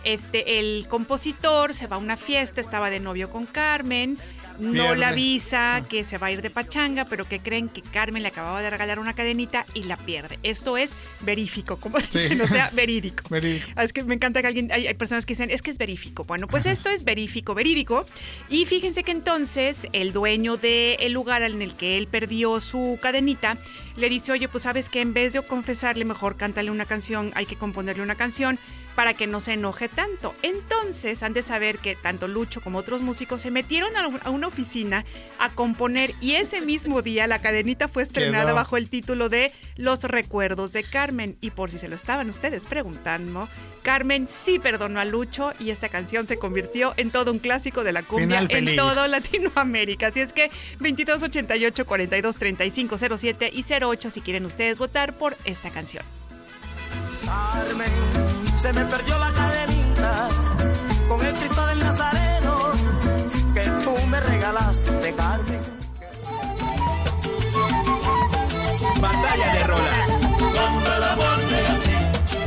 este el compositor se va a una fiesta, estaba de novio con Carmen, no Pierde. le avisa que se va a ir de pachanga, pero que creen que Carmen le acababa de regalar una cadenita y la pierde. Esto es verífico, como dicen, o sea, verídico. Verídico. Ah, Es que me encanta que alguien, hay, hay personas que dicen, es que es verífico. Bueno, pues esto es verífico, verídico. Y fíjense que entonces el dueño del lugar en el que él perdió su cadenita le dice, oye, pues sabes que en vez de confesarle, mejor cántale una canción, hay que componerle una canción para que no se enoje tanto. Entonces han de saber que tanto Lucho como otros músicos se metieron a una oficina a componer y ese mismo día la cadenita fue estrenada bajo el título de Los recuerdos de Carmen. Y por si se lo estaban ustedes preguntando, Carmen sí perdonó a Lucho y esta canción se convirtió en todo un clásico de la cumbia en todo Latinoamérica. Así es que 2288 42 35 07 y 08 si quieren ustedes votar por esta canción. Carmen, se me perdió la cadenita con el Cristo del Nazareno que tú me regalaste, Carmen. Batalla de rolas. Cuando el amor llega así,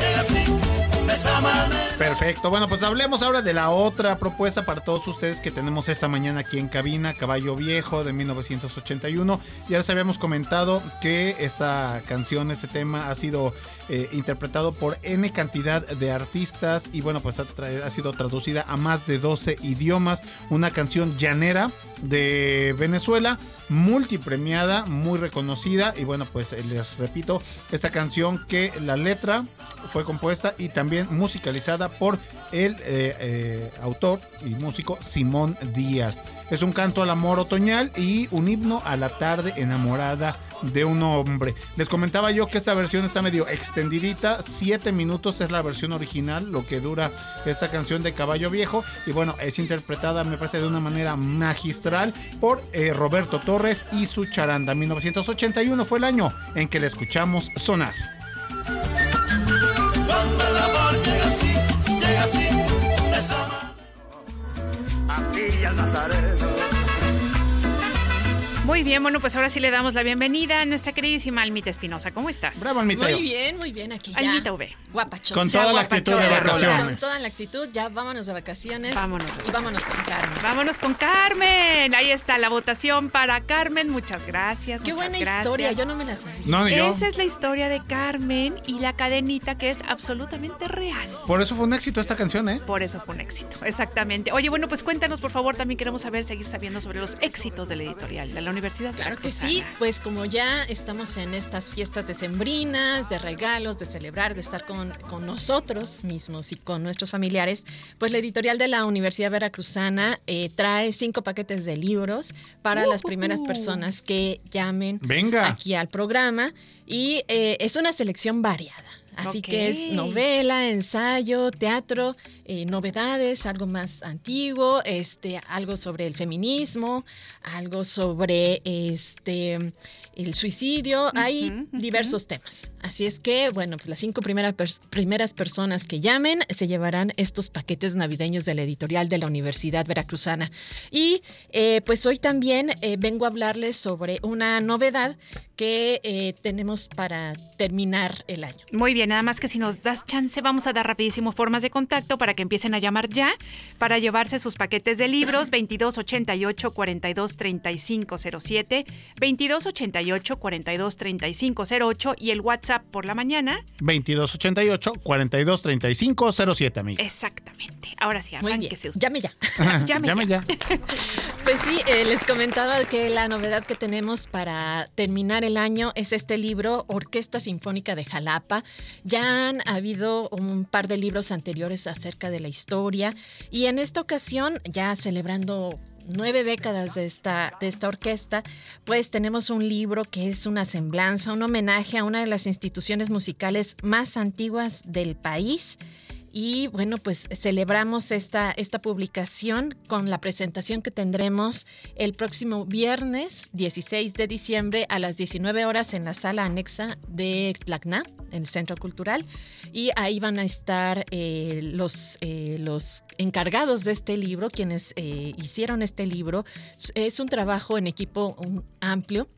llega así, de esa manera. Perfecto. Bueno, pues hablemos ahora de la otra propuesta para todos ustedes que tenemos esta mañana aquí en cabina, Caballo Viejo de 1981. Ya les habíamos comentado que esta canción, este tema ha sido eh, interpretado por N cantidad de artistas y bueno, pues ha, sido traducida a más de 12 idiomas. Una canción llanera de Venezuela, multipremiada, muy reconocida y bueno, pues eh, les repito, esta canción que la letra fue compuesta y también musicalizada por el eh, eh, autor y músico Simón Díaz. Es un canto al amor otoñal y un himno a la tarde enamorada de un hombre. Les comentaba yo que esta versión está medio extendidita, 7 minutos es la versión original, lo que dura esta canción de Caballo Viejo y bueno, es interpretada me parece de una manera magistral por eh, Roberto Torres y su charanda. 1981 fue el año en que la escuchamos sonar. Aquí al Nazareno. Muy bien, bueno, pues ahora sí le damos la bienvenida a nuestra queridísima Almita Espinosa. ¿Cómo estás? Bravo, Almita. Muy bien, muy bien aquí. Ya. Almita V. Guapachos. Con Ya toda la actitud de Con vacaciones. toda la actitud, ya vámonos de vacaciones. Vámonos. Y vámonos con Carmen. Vámonos con Carmen. Ahí está la votación para Carmen. Muchas gracias. Qué muchas buena gracias. historia, yo no me la sabía. No, ni yo. Esa es la historia de Carmen y la cadenita que es absolutamente real. Por eso fue un éxito esta canción, ¿eh? Por eso fue un éxito, exactamente. Oye, bueno, pues cuéntanos, por favor, también queremos saber, seguir sabiendo sobre los éxitos de la editorial de la Universidad. Claro que sí, pues como ya estamos en estas fiestas decembrinas, de regalos, de celebrar, de estar con, con nosotros mismos y con nuestros familiares, pues la editorial de la Universidad Veracruzana eh, trae cinco paquetes de libros para las primeras personas que llamen Venga. aquí al programa y eh, es una selección variada. Así que es novela, ensayo, teatro, eh, novedades, algo más antiguo, este, algo sobre el feminismo, algo sobre este el suicidio. Hay diversos temas. Así es que, bueno, pues las cinco primeras, pers- primeras personas que llamen se llevarán estos paquetes navideños de la editorial de la Universidad Veracruzana. Y eh, pues hoy también eh, vengo a hablarles sobre una novedad que eh, tenemos para terminar el año. Muy bien, nada más que si nos das chance, vamos a dar rapidísimo formas de contacto para que empiecen a llamar ya, para llevarse sus paquetes de libros 2288 42 35 07, 2288 42 35 08 y el WhatsApp por la mañana. 2288 4235 07, amigo. Exactamente. Ahora sí, Muy bien, arránquese usted. llame ya. Llame Llame ya. ya. Pues sí, eh, les comentaba que la novedad que tenemos para terminar el año es este libro, Orquesta Sinfónica de Jalapa. Ya han habido un par de libros anteriores acerca de la historia y en esta ocasión, ya celebrando nueve décadas de esta, de esta orquesta, pues tenemos un libro que es una semblanza, un homenaje a una de las instituciones musicales más antiguas del país. Y bueno, pues celebramos esta, esta publicación con la presentación que tendremos el próximo viernes 16 de diciembre a las 19 horas en la sala anexa de Tlacna, el Centro Cultural. Y ahí van a estar eh, los, eh, los encargados de este libro, quienes eh, hicieron este libro. Es un trabajo en equipo amplio.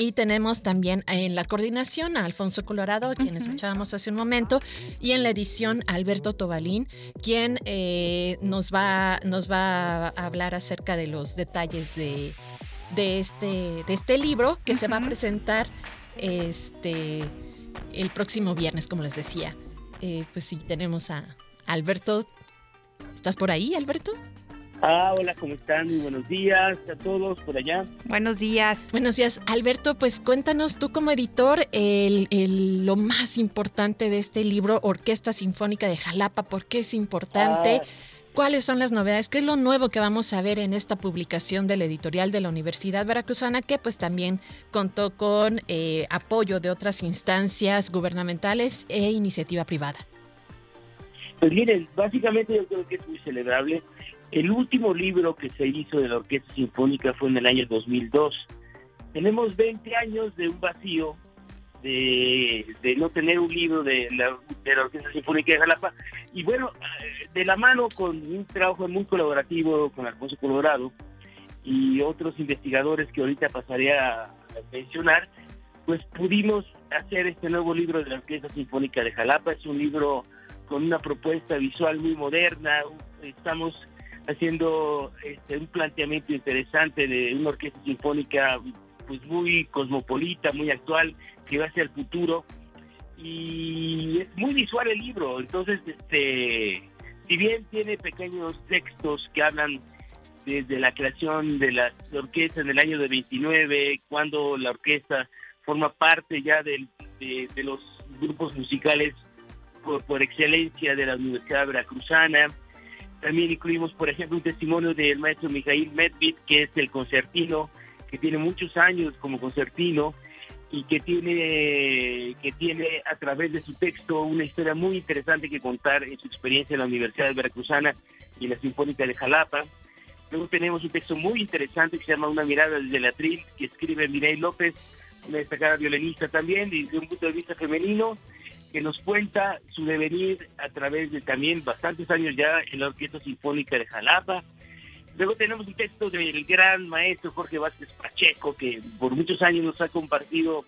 Y tenemos también en la coordinación a Alfonso Colorado, a quien escuchábamos hace un momento, y en la edición a Alberto Tobalín, quien eh, nos, va, nos va a hablar acerca de los detalles de, de, este, de este libro que se va a presentar este, el próximo viernes, como les decía. Eh, pues sí, tenemos a Alberto. ¿Estás por ahí, Alberto? Ah, hola, ¿cómo están? Muy buenos días a todos por allá. Buenos días. Buenos días, Alberto. Pues cuéntanos tú como editor el, el- lo más importante de este libro, Orquesta Sinfónica de Jalapa. ¿Por qué es importante? Ah. ¿Cuáles son las novedades? ¿Qué es lo nuevo que vamos a ver en esta publicación del editorial de la Universidad Veracruzana, que pues también contó con eh, apoyo de otras instancias gubernamentales e iniciativa privada? Pues miren, básicamente yo creo que es muy celebrable. El último libro que se hizo de la Orquesta Sinfónica fue en el año 2002. Tenemos 20 años de un vacío de, no tener un libro de la, de la Orquesta Sinfónica de Jalapa. Y bueno, de la mano con un trabajo muy colaborativo con Alfonso Colorado y otros investigadores que ahorita pasaré a mencionar, pues pudimos hacer este nuevo libro de la Orquesta Sinfónica de Jalapa. Es un libro con una propuesta visual muy moderna. Estamos haciendo este, un planteamiento interesante de una orquesta sinfónica pues muy cosmopolita, muy actual, que va hacia el futuro. Y es muy visual el libro, entonces, este, si bien tiene pequeños textos que hablan desde la creación de la orquesta en el año de 29, cuando la orquesta forma parte ya de, de, los grupos musicales por, excelencia de la Universidad Veracruzana. También incluimos, por ejemplo, un testimonio del maestro Mijail Medved, que es el concertino que tiene muchos años como concertino y que tiene, que tiene a través de su texto una historia muy interesante que contar en su experiencia en la Universidad de Veracruzana y la Sinfónica de Jalapa. Luego tenemos un texto muy interesante que se llama Una mirada desde el atril, que escribe Mireille López, una destacada violinista también, desde un punto de vista femenino, que nos cuenta su devenir a través de también bastantes años ya en la Orquesta Sinfónica de Jalapa, Luego tenemos un texto del gran maestro Jorge Vázquez Pacheco, que por muchos años nos ha compartido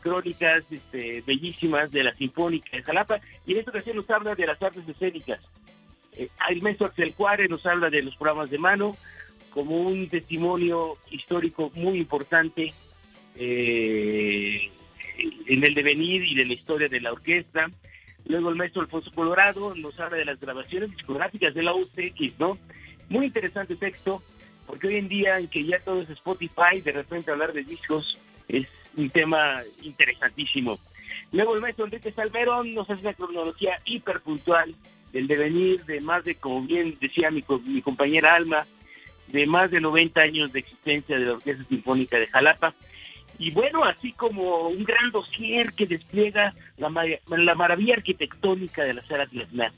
crónicas este, bellísimas de la Sinfónica de Jalapa, y en esta ocasión nos habla de las artes escénicas. Eh, el maestro Axel Juárez nos habla de los programas de mano, como un testimonio histórico muy importante eh, en el devenir y de la historia de la orquesta. Luego el maestro Alfonso Colorado nos habla de las grabaciones discográficas de la UCX, ¿no? Muy interesante texto, porque hoy en día en que ya todo es Spotify, de repente hablar de discos es un tema interesantísimo. Luego el maestro Enrique Salmerón nos hace una cronología hiper puntual del devenir de más de, como bien decía mi, mi compañera Alma, de más de 90 años de existencia de la Orquesta Sinfónica de Jalapa. Y bueno, así como un gran dossier que despliega la, la maravilla arquitectónica de la sala Tlaxcala,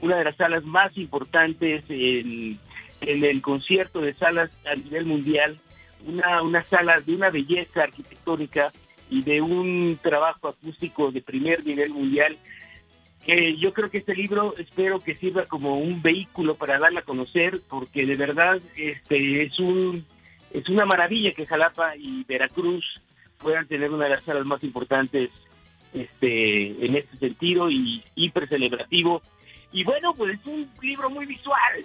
una de las salas más importantes en en el concierto de salas a nivel mundial, una, una sala de una belleza arquitectónica y de un trabajo acústico de primer nivel mundial. que yo creo que este libro espero que sirva como un vehículo para darla a conocer, porque de verdad este es un es una maravilla que Jalapa y Veracruz puedan tener una de las salas más importantes este en este sentido y hiper celebrativo. Y bueno, pues es un libro muy visual,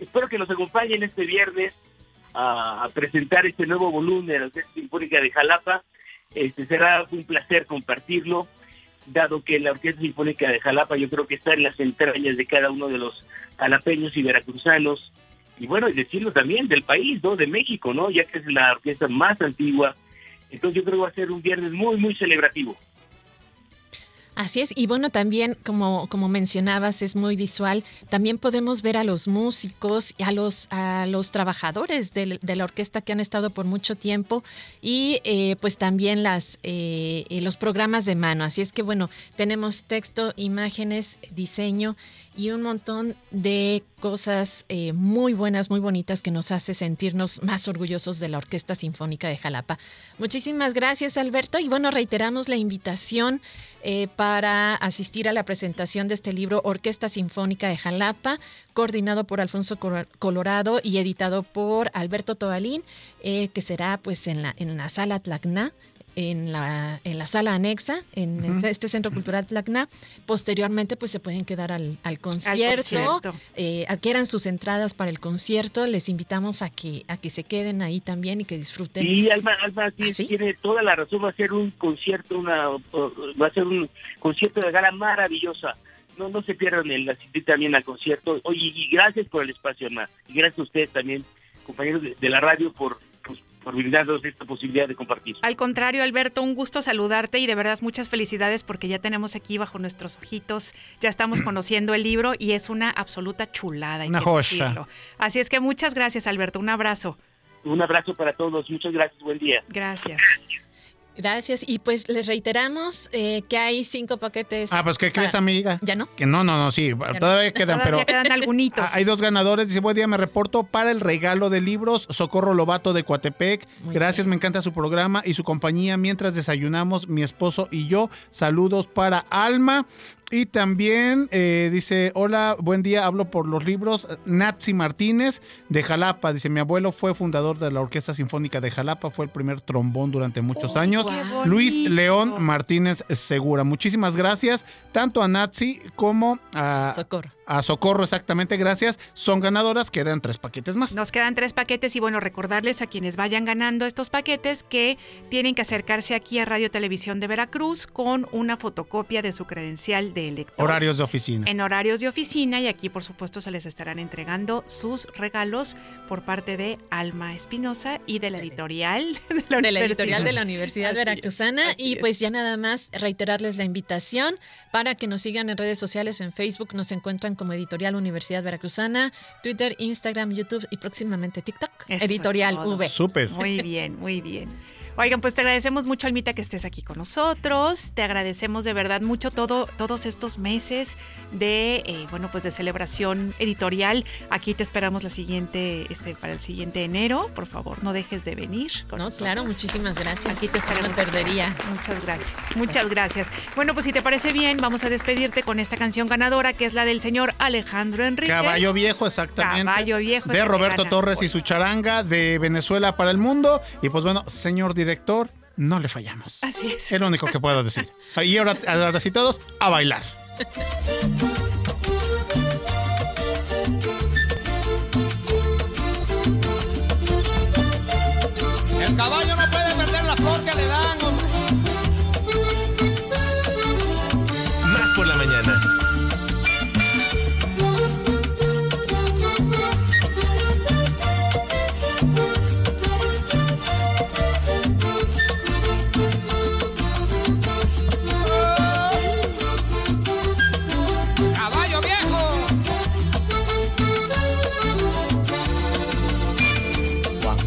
espero que nos acompañen este viernes a, presentar este nuevo volumen de la Orquesta Sinfónica de Jalapa. Este será un placer compartirlo, dado que la Orquesta Sinfónica de Jalapa yo creo que está en las entrañas de cada uno de los jalapeños y veracruzanos, y bueno, y decirlo también del país, ¿no? De México, ¿no? Ya que es la orquesta más antigua. Entonces yo creo que va a ser un viernes muy, muy celebrativo. Así es, y bueno, también como, como mencionabas, es muy visual, también podemos ver a los músicos y a los, a los trabajadores de, la orquesta que han estado por mucho tiempo y eh, pues también las, eh, eh, los programas de mano. Así es que bueno, tenemos texto, imágenes, diseño y un montón de cosas eh, muy buenas, muy bonitas que nos hace sentirnos más orgullosos de la Orquesta Sinfónica de Jalapa. Muchísimas gracias, Alberto. Y bueno, reiteramos la invitación eh, para asistir a la presentación de este libro Orquesta Sinfónica de Jalapa, coordinado por Alfonso Colorado y editado por Alberto Tobalín, eh, que será pues en la, en la sala Tlacna en la, en la sala anexa, en este Centro Cultural Tlacna. Posteriormente, pues se pueden quedar al, al concierto, eh, adquieran sus entradas para el concierto. Les invitamos a que, a que se queden ahí también y que disfruten. Sí, Alma, Alma ¿Ah, tiene toda la razón. Va a ser un concierto, una, va a ser un concierto de gala maravillosa. No, no se pierdan el asistir también al concierto. Oye, y gracias por el espacio, Alma. Y gracias a ustedes también, compañeros de, la radio, por por brindarnos esta posibilidad de compartir. Al contrario, Alberto, un gusto saludarte y de verdad muchas felicidades porque ya tenemos aquí bajo nuestros ojitos, ya estamos conociendo el libro y es una absoluta chulada. hay Una joya. Así es que muchas gracias, Alberto. Un abrazo. Un abrazo para todos, muchas gracias, buen día. Gracias. Gracias. Y pues les reiteramos eh, que hay cinco paquetes. Ah, pues ¿qué crees, para- amiga? ¿Ya no? Que no, no, no, sí, todavía quedan, Todavía pero quedan algunitos. Hay dos ganadores. Dice, buen día, me reporto para el regalo de libros. Socorro Lobato de Coatepec. Muy Gracias, me encanta su programa y su compañía mientras desayunamos mi esposo y yo. Saludos para Alma. Y también eh, dice, hola, buen día, hablo por los libros. Natsi Martínez de Jalapa. Dice, mi abuelo fue fundador de la Orquesta Sinfónica de Jalapa, fue el primer trombón durante muchos Oh, años. Luis. León Martínez Segura. Muchísimas gracias, tanto a Natsi como a Socorro. A Socorro, exactamente, gracias. Son ganadoras, quedan tres paquetes más. Nos quedan tres paquetes y bueno, recordarles a quienes vayan ganando estos paquetes que tienen que acercarse aquí a Radio Televisión de Veracruz con una fotocopia de su credencial de elector. Horarios de oficina. En horarios de oficina y aquí por supuesto se les estarán entregando sus regalos por parte de Alma Espinosa y de la editorial de la, de la universidad. editorial de la Universidad Así Veracruzana. y es. pues ya nada más reiterarles la invitación para que nos sigan en redes sociales, en Facebook nos encuentran como Editorial Universidad Veracruzana, Twitter, Instagram, YouTube y próximamente TikTok. Eso editorial. V. Súper. Muy bien, muy bien. Oigan, pues te agradecemos mucho, Almita, que estés aquí con nosotros. Te agradecemos de verdad mucho todo, todos estos meses de, eh, bueno, pues de celebración editorial. Aquí te esperamos la siguiente, este, para el siguiente enero. Por favor, no dejes de venir. con No, nosotros. claro, muchísimas gracias. Aquí te estaremos. No perdería. Muchas gracias. Muchas gracias. Bueno, pues si te parece bien, vamos a despedirte con esta canción ganadora, que es la del señor Alejandro Enríquez. Caballo Viejo, exactamente. Caballo Viejo. De Roberto gana. Torres y su charanga de Venezuela para el mundo. Y pues bueno, señor director, no le fallamos. Así es. Es lo único que puedo decir. Y ahora, ahora sí todos, a bailar.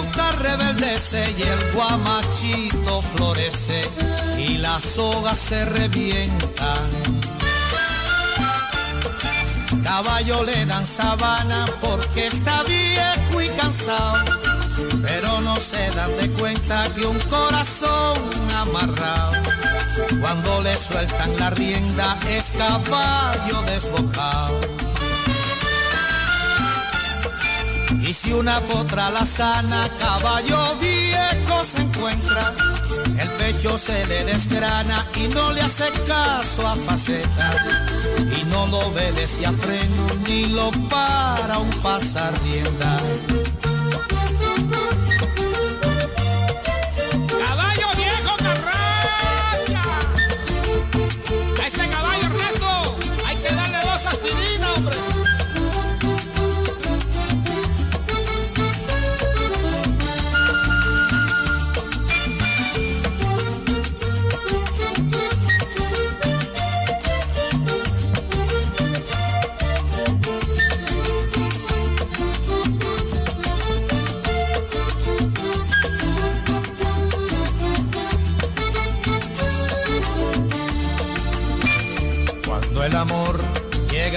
cauta rebeldece y el guamachito florece y la soga se revienta. Caballo le dan sabana porque está viejo y cansado, pero no se dan de cuenta que un corazón amarrado, cuando le sueltan la rienda es caballo desbocado. Y si una potra la sana, caballo viejo se encuentra, el pecho se le desgrana y no le hace caso a faceta. Y no lo obedece a freno ni lo para un pasar rienda.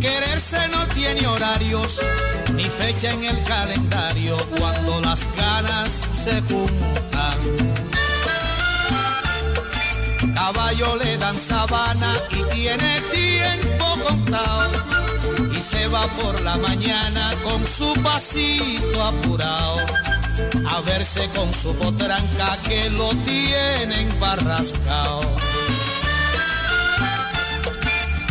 Quererse no tiene horarios ni fecha en el calendario cuando las ganas se juntan. Caballo le dan sabana y tiene tiempo contado y se va por la mañana con su pasito apurado a verse con su potranca que lo tienen barrascao.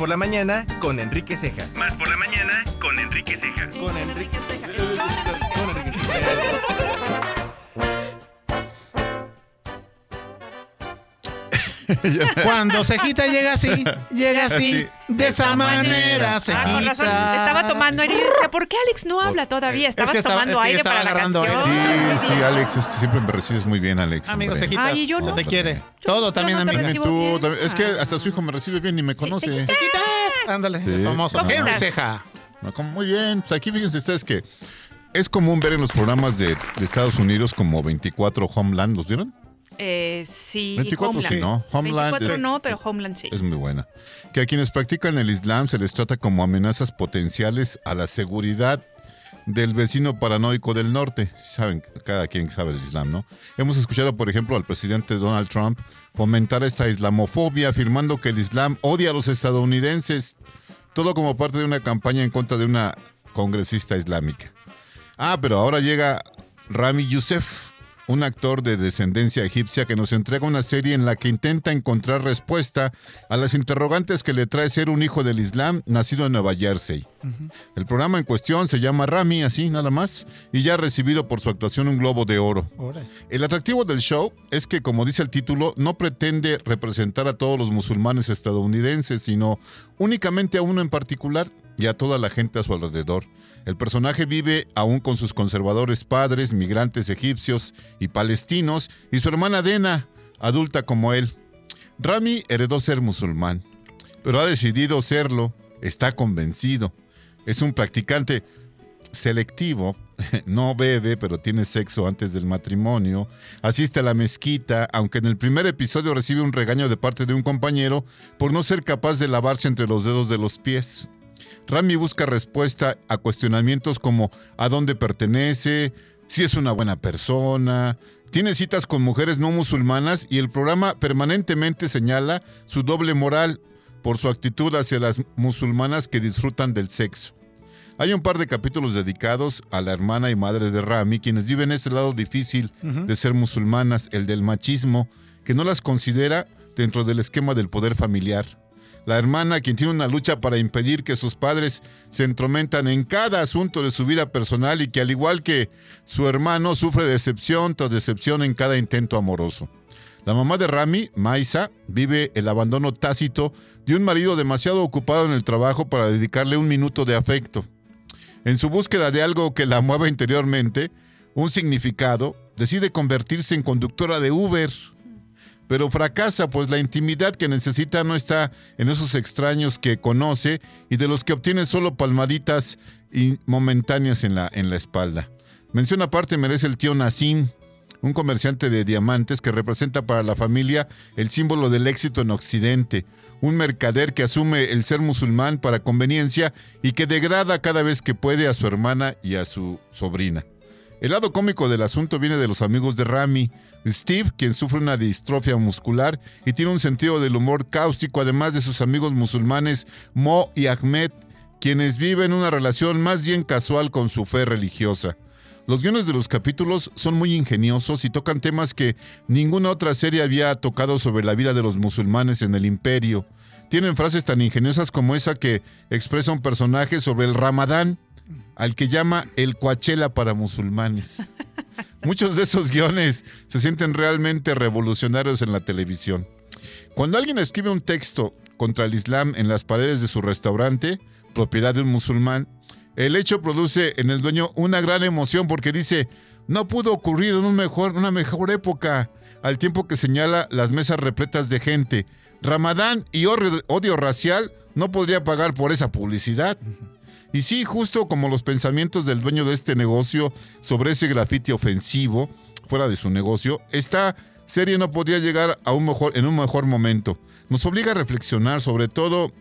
Por la mañana con Enrique Ceja. Más por la mañana con Enrique Ceja. Con Enrique Cuando Cejita llega así, llega así, de esa manera, Ah, con razón, Cejita. estaba tomando aire ¿por qué Alex no habla todavía? Estabas que estaba- tomando sí, aire estaba para la agarrando canción. Sí, sí, Alex, este, siempre me recibes muy bien, Alex. Amigo hombre. Cejita, Ay, y yo no. te quiere. Todo también, no amiga. Tú bien. Es que Ah. hasta su hijo me recibe bien y me conoce. Cejitas, ándale, Sí. famoso. ¿Cómo Henry? Ceja. No, como- Muy bien. Pues aquí fíjense ustedes que es común ver en los programas de, de Estados Unidos como 24 Homeland. ¿Los vieron? Eh, sí, 24 sí, ¿no? Homeland 24 es- no, pero Homeland sí. Es muy buena. Que a quienes practican el Islam se les trata como amenazas potenciales a la seguridad del vecino paranoico del norte. Saben, cada quien sabe el Islam, ¿no? Hemos escuchado, por ejemplo, al presidente Donald Trump fomentar esta islamofobia, afirmando que el Islam odia a los estadounidenses. Todo como parte de una campaña en contra de una congresista islámica. Ah, pero ahora llega Rami Youssef, un actor de descendencia egipcia que nos entrega una serie en la que intenta encontrar respuesta a las interrogantes que le trae ser un hijo del Islam nacido en Nueva Jersey. El programa en cuestión se llama Rami, así nada más, y ya ha recibido por su actuación un Globo de Oro. El atractivo del show es que, como dice el título, no pretende representar a todos los musulmanes estadounidenses, sino únicamente a uno en particular y a toda la gente a su alrededor. El personaje vive aún con sus conservadores padres, migrantes egipcios y palestinos, y su hermana Dena, adulta como él. Rami heredó ser musulmán, pero ha decidido serlo, está convencido. Es un practicante selectivo, no bebe, pero tiene sexo antes del matrimonio, asiste a la mezquita, aunque en el primer episodio recibe un regaño de parte de un compañero por no ser capaz de lavarse entre los dedos de los pies. Rami busca respuesta a cuestionamientos como a dónde pertenece, si es una buena persona, tiene citas con mujeres no musulmanas y el programa permanentemente señala su doble moral por su actitud hacia las musulmanas que disfrutan del sexo. Hay un par de capítulos dedicados a la hermana y madre de Rami, quienes viven este lado difícil de ser musulmanas, el del machismo, que no las considera dentro del esquema del poder familiar. La hermana, quien tiene una lucha para impedir que sus padres se entrometan en cada asunto de su vida personal y que al igual que su hermano sufre decepción tras decepción en cada intento amoroso. La mamá de Rami, Maisa, vive el abandono tácito de un marido demasiado ocupado en el trabajo para dedicarle un minuto de afecto. En su búsqueda de algo que la mueva interiormente, un significado, decide convertirse en conductora de Uber. Pero fracasa, pues la intimidad que necesita no está en esos extraños que conoce y de los que obtiene solo palmaditas y momentáneas en la, en la espalda. Mención aparte merece el tío Nassim, un comerciante de diamantes que representa para la familia el símbolo del éxito en Occidente, un mercader que asume el ser musulmán para conveniencia y que degrada cada vez que puede a su hermana y a su sobrina. El lado cómico del asunto viene de los amigos de Rami, Steve, quien sufre una distrofia muscular y tiene un sentido del humor cáustico, además de sus amigos musulmanes Mo y Ahmed, quienes viven una relación más bien casual con su fe religiosa. Los guiones de los capítulos son muy ingeniosos y tocan temas que ninguna otra serie había tocado sobre la vida de los musulmanes en el imperio. Tienen frases tan ingeniosas como esa que expresa un personaje sobre el ramadán, al que llama el Coachella para musulmanes. Muchos de esos guiones se sienten realmente revolucionarios en la televisión. Cuando alguien escribe un texto contra el Islam en las paredes de su restaurante, propiedad de un musulmán, el hecho produce en el dueño una gran emoción porque dice, no pudo ocurrir en un mejor, una mejor época, al tiempo que señala las mesas repletas de gente. Ramadán y odio, odio racial no podría pagar por esa publicidad. Y sí, justo como los pensamientos del dueño de este negocio sobre ese grafiti ofensivo fuera de su negocio, esta serie no podría llegar a un mejor, en un mejor momento. Nos obliga a reflexionar sobre todo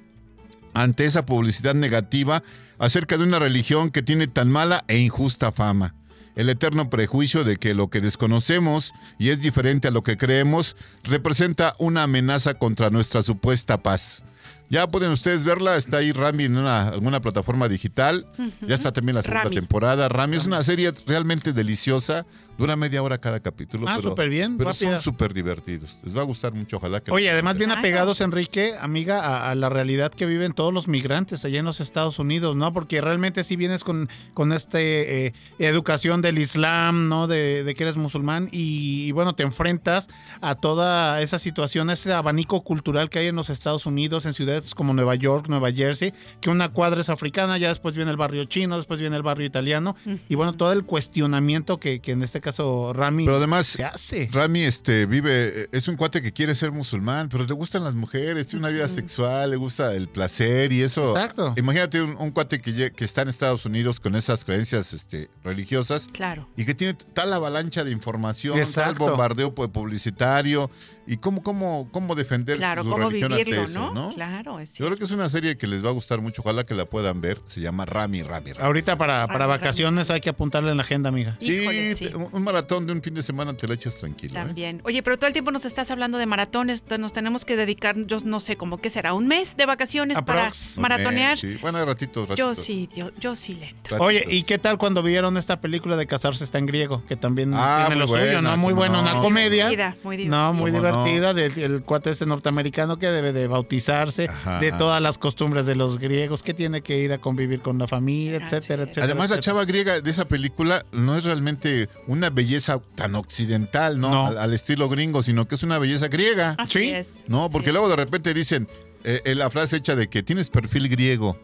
ante esa publicidad negativa acerca de una religión que tiene tan mala e injusta fama. El eterno prejuicio de que lo que desconocemos y es diferente a lo que creemos representa una amenaza contra nuestra supuesta paz. Ya pueden ustedes verla, está ahí Rami en una, alguna plataforma digital. Ya está también la segunda Rami. temporada. Rami es una serie realmente deliciosa. Dura media hora cada capítulo. Ah, súper bien, Pero rápida. son súper divertidos. Les va a gustar mucho, ojalá que... Oye, además bien apegados, Enrique, amiga, a, a la realidad que viven todos los migrantes allá en los Estados Unidos, ¿no? Porque realmente si vienes con, con este eh, educación del Islam, ¿no? De, de que eres musulmán y, y, bueno, te enfrentas a toda esa situación, ese abanico cultural que hay en los Estados Unidos, en ciudades como Nueva York, Nueva Jersey, que una cuadra es africana, ya después viene el barrio chino, después viene el barrio italiano, y bueno, todo el cuestionamiento que, que en este caso Rami Pero además, se hace. Rami este, vive, es un cuate que quiere ser musulmán, pero le gustan las mujeres, tiene una vida sexual, le gusta el placer y eso. Exacto. Imagínate un, un cuate que, que está en Estados Unidos con esas creencias este, religiosas Claro. y que tiene tal avalancha de información, tal Exacto. bombardeo pu- publicitario y cómo, cómo, cómo defender Claro, su cómo religión ante vivirlo, eso, ¿no? Claro, es Yo creo que es una serie que les va a gustar mucho, ojalá que la puedan ver. Se llama Rami, Rami, Rami. Ahorita para, para Rami, vacaciones hay que apuntarle en la agenda, amiga. Sí, Híjole, sí. un maratón de un fin de semana te la echas tranquilo. ¿eh? También. Oye, pero todo el tiempo nos estás hablando de maratones. Nos tenemos que dedicar, yo no sé, como que será un mes de vacaciones Aprox. para maratonear. Sí, bueno, ratitos, ratitos. Yo sí, yo, yo sí le entro. Ratitos. Oye, ¿y qué tal cuando vieron esta película de Casarse está en griego? Que también Ah, tiene lo muy suyo, buena, ¿no? Muy buena, no. una comedia. Divertida, muy divertida. No, muy ¿Cómo divertida del el cuate este norteamericano que debe de bautizarse, Ajá. de todas las costumbres de los griegos, que tiene que ir a convivir con la familia, etcétera, etcétera. Además, la chava griega de esa película no es realmente una belleza tan occidental, ¿no? No. Al, al estilo gringo, sino que es una belleza griega. Así Sí. es. No, porque luego de repente dicen eh, eh, la frase hecha de que tienes perfil griego.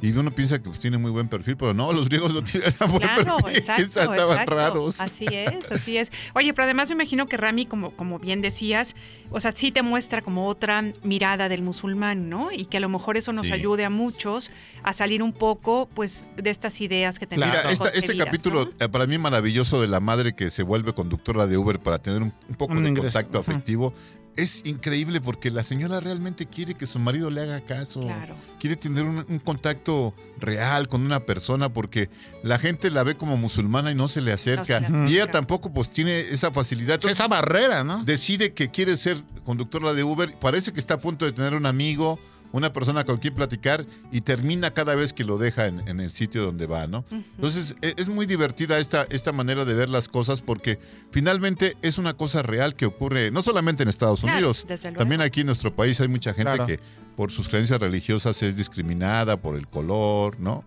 Y uno piensa que pues, tiene muy buen perfil, pero no, los griegos no tienen buen Claro, perfil. exacto, Estaban exacto. raros. Así es, así es. Oye, pero además me imagino que Rami, como, como bien decías, o sea, sí te muestra como otra mirada del musulmán, ¿no? Y que a lo mejor eso nos Sí. ayude a muchos a salir un poco, pues, de estas ideas que tenemos. Mira, esta- este capítulo ¿no? eh, para mí maravilloso de la madre que se vuelve conductora de Uber para tener un, un poco Un de ingreso, contacto afectivo. Es increíble porque la señora realmente quiere que su marido le haga caso. Claro. Quiere tener un, un contacto real con una persona porque la gente la ve como musulmana y no se le acerca. le Y ella tampoco pues tiene esa facilidad. esa Entonces, barrera, ¿no? decide que quiere ser conductora de Uber, parece que está a punto de tener un amigo, una persona con quien platicar y termina cada vez que lo deja en, en el sitio donde va, ¿no? Entonces e- es muy divertida esta, esta manera de ver las cosas porque finalmente es una cosa real que ocurre no solamente en Estados Unidos, también aquí en nuestro país hay mucha gente Claro. que por sus creencias religiosas es discriminada por el color, ¿no?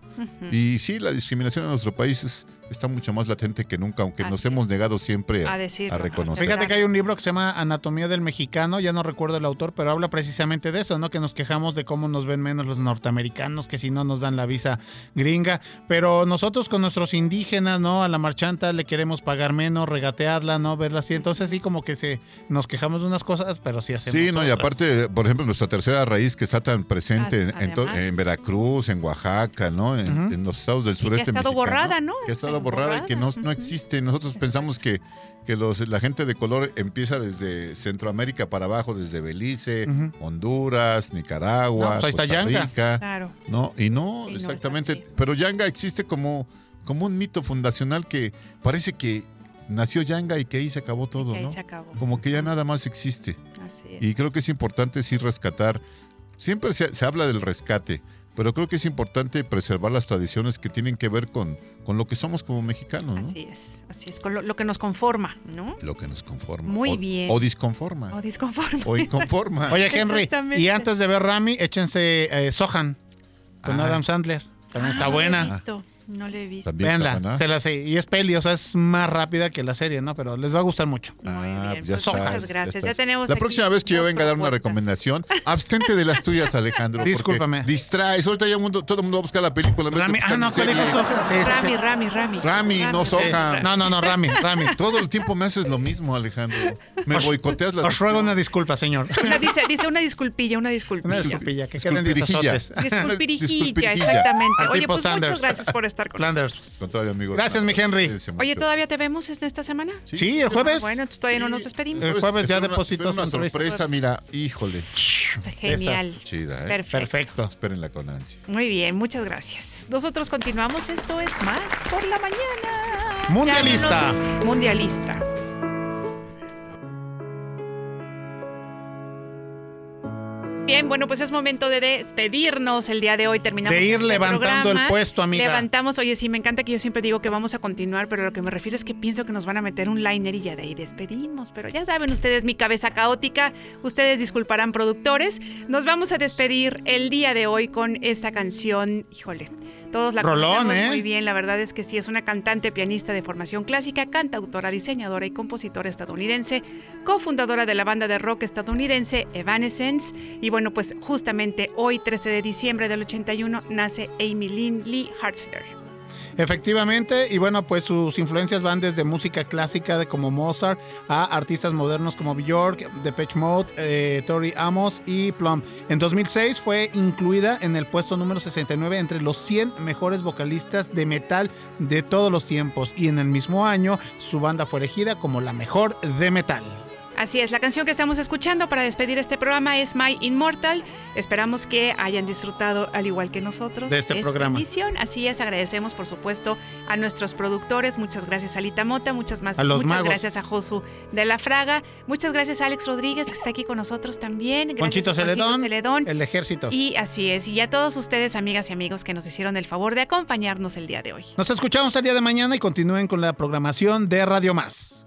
Y sí, la discriminación en nuestro país es- está mucho más latente que nunca, aunque nos hemos negado siempre a, A decirlo, a a reconocer. Fíjate que hay un libro que se llama Anatomía del Mexicano, ya no recuerdo el autor, pero habla precisamente de eso, ¿no? Que nos quejamos de cómo nos ven menos los norteamericanos, que si no nos dan la visa gringa, pero nosotros con nuestros indígenas, ¿no? A la marchanta le queremos pagar menos, regatearla, ¿no? Verla así, entonces sí como que se nos quejamos de unas cosas, pero sí hacemos Sí, no, y aparte, por ejemplo, nuestra tercera raíz, que está tan presente en, en to- Además. en Veracruz, en Oaxaca, ¿no? En, los estados del que ha sureste estado mexicano, borrada, ¿no? Que ha estado borrada, y que no, no existe. Nosotros pensamos que, que los, la gente de color empieza desde Centroamérica para abajo, desde Belice. Honduras, Nicaragua, No, pues ahí está Costa Yanga. Rica. Claro. No, y no, Y no exactamente. pero Yanga existe como, como un mito fundacional que parece que nació Yanga y que ahí se acabó todo, que ahí ¿no? se acabó. Como que ya nada más existe. Así es. Y creo que es importante sí rescatar. Siempre se, se habla del rescate, pero creo que es importante preservar las tradiciones que tienen que ver con, con lo que somos como mexicanos, ¿no? Así es, así es, con lo, lo que nos conforma, ¿no? Lo que nos conforma. Muy O- bien. O disconforma. O disconforma. O inconforma. Oye, Henry, y antes de ver Rami, échense eh, Sohan con Ah. Adam Sandler. También está Ah, buena. Lo he visto, no lo he visto. Véanla, se la sé. Y es peli, o sea, es más rápida que la serie, ¿no? Pero les va a gustar mucho. Muy Ah, bien, ya pues está, muchas gracias. Ya, tenemos La próxima vez que yo venga a dar una recomendación, abstente de las tuyas, Alejandro. Discúlpame. Distraes. Ahorita ya mundo- todo el mundo va a buscar la película. Rami, ah, no, ¿cuál dijo Sohan? Sí, sí, sí. Rami, Rami, Rami. Rami, no Sohan. No, no, no, Rami, Rami. Todo el tiempo me haces lo mismo, Alejandro. Me Os- boicoteas la Os ruego una disculpa, señor. Una- dice, dice una disculpilla, una disculpilla. Una disculpilla, que queden Disculpirijilla. exactamente. Oye, pues muchas gracias por estar con Flanders. Contrario, amigo. Gracias, mi Henry. Oye. ¿todavía te vemos en esta semana? Sí, el jueves. Bueno, entonces todavía no nos despedimos. El jueves ya Espera una- sorpresa, mira, híjole. Genial. Chida, ¿eh? Perfecto. Perfecto. Espérenla con ansia. Muy bien, muchas gracias. Nosotros continuamos. Esto es más por la mañana. Mundialista. Llámenos Mundialista. Bien, bueno, pues es momento de despedirnos el día de hoy. Terminamos De ir este levantando programa. el puesto, amiga. Levantamos, oye, sí, me encanta que yo siempre digo que vamos a continuar, pero lo que me refiero es que pienso que nos van a meter un liner y ya de ahí despedimos. Pero ya saben ustedes, mi cabeza caótica, ustedes disculparán productores. Nos vamos a despedir el día de hoy con esta canción, híjole. Todos la Rolón, conocemos ¿eh? muy bien, la verdad es que sí, es una cantante pianista de formación clásica, cantautora, diseñadora y compositora estadounidense, cofundadora de la banda de rock estadounidense Evanescence. Y bueno, pues justamente hoy, 13 de diciembre del 81, nace Amy Lynn Lee Hartzler. Efectivamente, y bueno, pues sus influencias van desde música clásica de como Mozart a artistas modernos como Björk, Depeche Mode, eh, Tori Amos y Plum. En 2006 fue incluida en el puesto número 69 entre los 100 mejores vocalistas de metal de todos los tiempos y en el mismo año su banda fue elegida como la mejor de metal. Así es, la canción que estamos escuchando para despedir este programa es My Immortal. Esperamos que hayan disfrutado, al igual que nosotros, De este esta programa. emisión. Así es, agradecemos, por supuesto, a nuestros productores. Muchas gracias a Lita Mota, muchas, más, A los muchas magos. gracias a Josu de la Fraga. Muchas gracias a Alex Rodríguez, que está aquí con nosotros también. Gracias Conchito a Celedón, Celedón. el ejército. Y así es, y a todos ustedes, amigas y amigos, que nos hicieron el favor de acompañarnos el día de hoy. Nos escuchamos el día de mañana y continúen con la programación de Radio Más.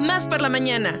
Más por la mañana.